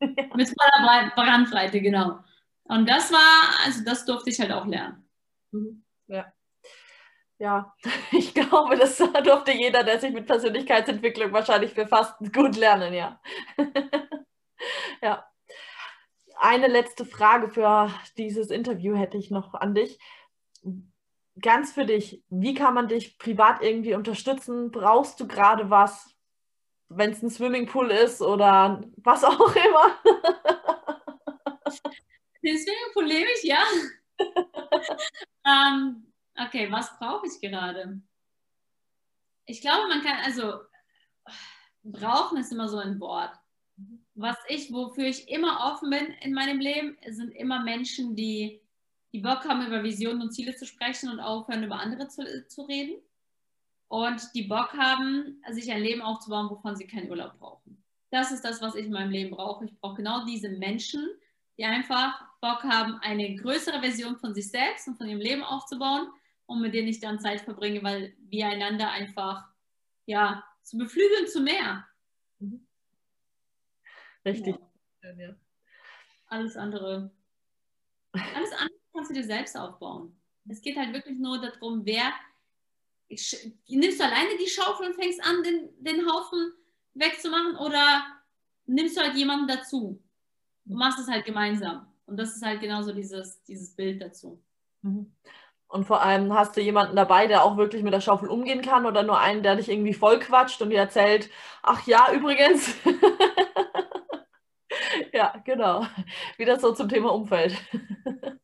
*laughs* Mit voller Brandbreite, genau. Und das war, also das durfte ich halt auch lernen. Mhm. Ja. Ja, *laughs* ich glaube, das *laughs* durfte jeder, der sich mit Persönlichkeitsentwicklung wahrscheinlich befasst, gut lernen, ja. ja. Eine letzte Frage für dieses Interview hätte ich noch an dich ganz für dich, wie kann man dich privat irgendwie unterstützen? Brauchst du gerade was, wenn es ein Swimmingpool ist oder was auch *laughs* immer? Den Swimmingpool lebe ich, ja. *laughs* ähm, okay, was brauche ich gerade? Ich glaube, man kann, also brauchen ist immer so ein Wort. Was ich, wofür ich immer offen bin in meinem Leben, sind immer Menschen, die die Bock haben, über Visionen und Ziele zu sprechen und aufhören, über andere zu, zu reden. Und die Bock haben, sich ein Leben aufzubauen, wovon sie keinen Urlaub brauchen. Das ist das, was ich in meinem Leben brauche. Ich brauche genau diese Menschen, die einfach Bock haben, eine größere Version von sich selbst und von ihrem Leben aufzubauen und mit denen ich dann Zeit verbringe, weil wir einander einfach ja, zu beflügeln zu mehr. Mhm. Richtig. Ja. Alles andere. Alles andere kannst du dir selbst aufbauen. Es geht halt wirklich nur darum, wer. Nimmst du alleine die Schaufel und fängst an, den, den Haufen wegzumachen oder nimmst du halt jemanden dazu und machst es halt gemeinsam. Und das ist halt genauso dieses, dieses Bild dazu. Mhm. Und vor allem hast du jemanden dabei, der auch wirklich mit der Schaufel umgehen kann oder nur einen, der dich irgendwie voll quatscht und dir erzählt, ach ja, übrigens. *laughs* ja, genau. Wieder so zum Thema Umfeld *laughs*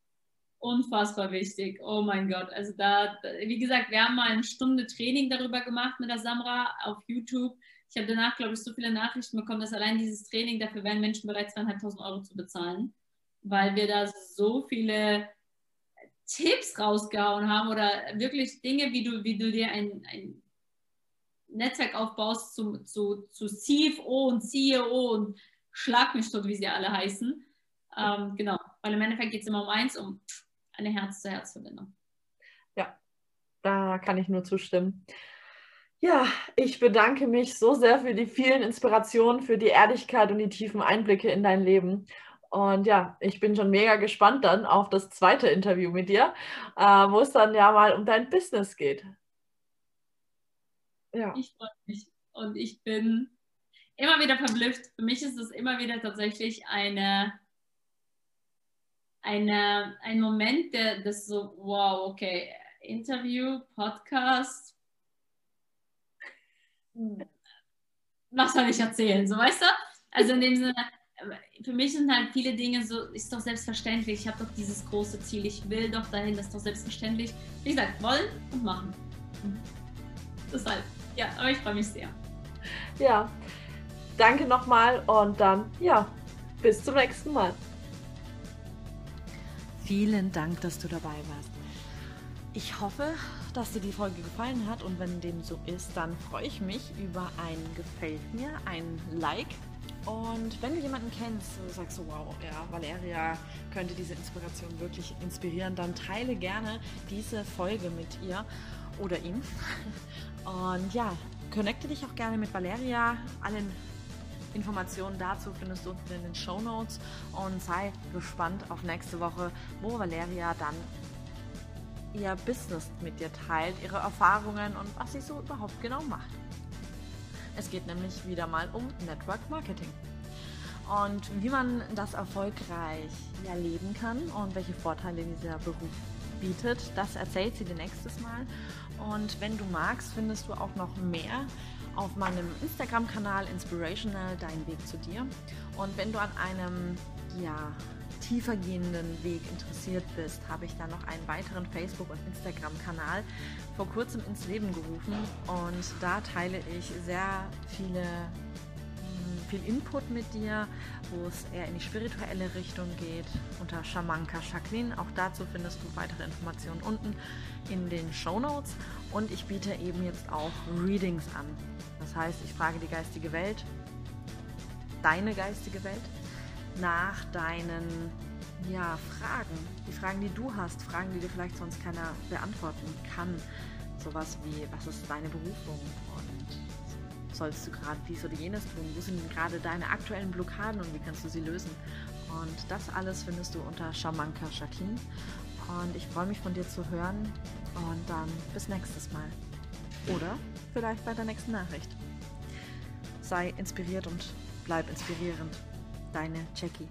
unfassbar wichtig. Oh mein Gott. Also da, wie gesagt, wir haben mal eine Stunde Training darüber gemacht mit der Samra auf YouTube. Ich habe danach, glaube ich, so viele Nachrichten bekommen, dass allein dieses Training, dafür wären Menschen bereit, zweieinhalbtausend Euro zu bezahlen, weil wir da so viele Tipps rausgehauen haben oder wirklich Dinge, wie du, wie du dir ein, ein Netzwerk aufbaust zu, zu, zu CFO und CEO und Schlag mich tot, wie sie alle heißen. Ähm, genau, weil im Endeffekt geht es immer um eins, um eine Herz-zu-Herz-Verbindung. Ja, da kann ich nur zustimmen. Ja, ich bedanke mich so sehr für die vielen Inspirationen, für die Ehrlichkeit und die tiefen Einblicke in dein Leben. Und ja, ich bin schon mega gespannt dann auf das zweite Interview mit dir, äh, wo es dann ja mal um dein Business geht. Ja. Ich freue mich und ich bin immer wieder verblüfft. Für mich ist es immer wieder tatsächlich eine, eine, ein Moment, der das so, wow, okay, Interview, Podcast. Was soll ich erzählen? So weißt du? Also in dem Sinne, für mich sind halt viele Dinge so, ist doch selbstverständlich. Ich habe doch dieses große Ziel, ich will doch dahin, das ist doch selbstverständlich. Wie gesagt, wollen und machen. Deshalb, ja, aber ich freue mich sehr. Ja, danke nochmal und dann, ja, bis zum nächsten Mal. Vielen Dank, dass du dabei warst. Ich hoffe, dass dir die Folge gefallen hat und wenn dem so ist, dann freue ich mich über ein Gefällt mir, ein Like und wenn du jemanden kennst, du sagst so, wow, ja, Valeria könnte diese Inspiration wirklich inspirieren, dann teile gerne diese Folge mit ihr oder ihm. *laughs* Und ja, connecte dich auch gerne mit Valeria. Alle Informationen dazu findest du unten in den Show Notes und sei gespannt auf nächste Woche, wo Valeria dann ihr Business mit dir teilt, ihre Erfahrungen und was sie so überhaupt genau macht. Es geht nämlich wieder mal um Network Marketing. Und wie man das erfolgreich erleben kann und welche Vorteile dieser Beruf bietet, das erzählt sie dir nächstes Mal. Und wenn du magst, findest du auch noch mehr auf meinem Instagram-Kanal Inspirational Dein Weg zu dir. Und wenn du an einem ja, tiefergehenden Weg interessiert bist, habe ich da noch einen weiteren Facebook- und Instagram-Kanal vor kurzem ins Leben gerufen und da teile ich sehr viele hm, viel Input mit dir, wo es eher in die spirituelle Richtung geht, unter Shamanka Jacqueline. Auch dazu findest du weitere Informationen unten in den Show Notes. Und ich biete eben jetzt auch Readings an. Das heißt, ich frage die geistige Welt, deine geistige Welt, nach deinen ja, Fragen. Die Fragen, die du hast, Fragen, die dir vielleicht sonst keiner beantworten kann. Sowas wie, was ist deine Berufung und sollst du gerade dies oder jenes tun? Wo sind gerade deine aktuellen Blockaden und wie kannst du sie lösen? Und das alles findest du unter Shamanka Jacqueline. Und ich freue mich von dir zu hören und dann bis nächstes Mal. Oder vielleicht bei der nächsten Nachricht. Sei inspiriert und bleib inspirierend. Deine Jackie.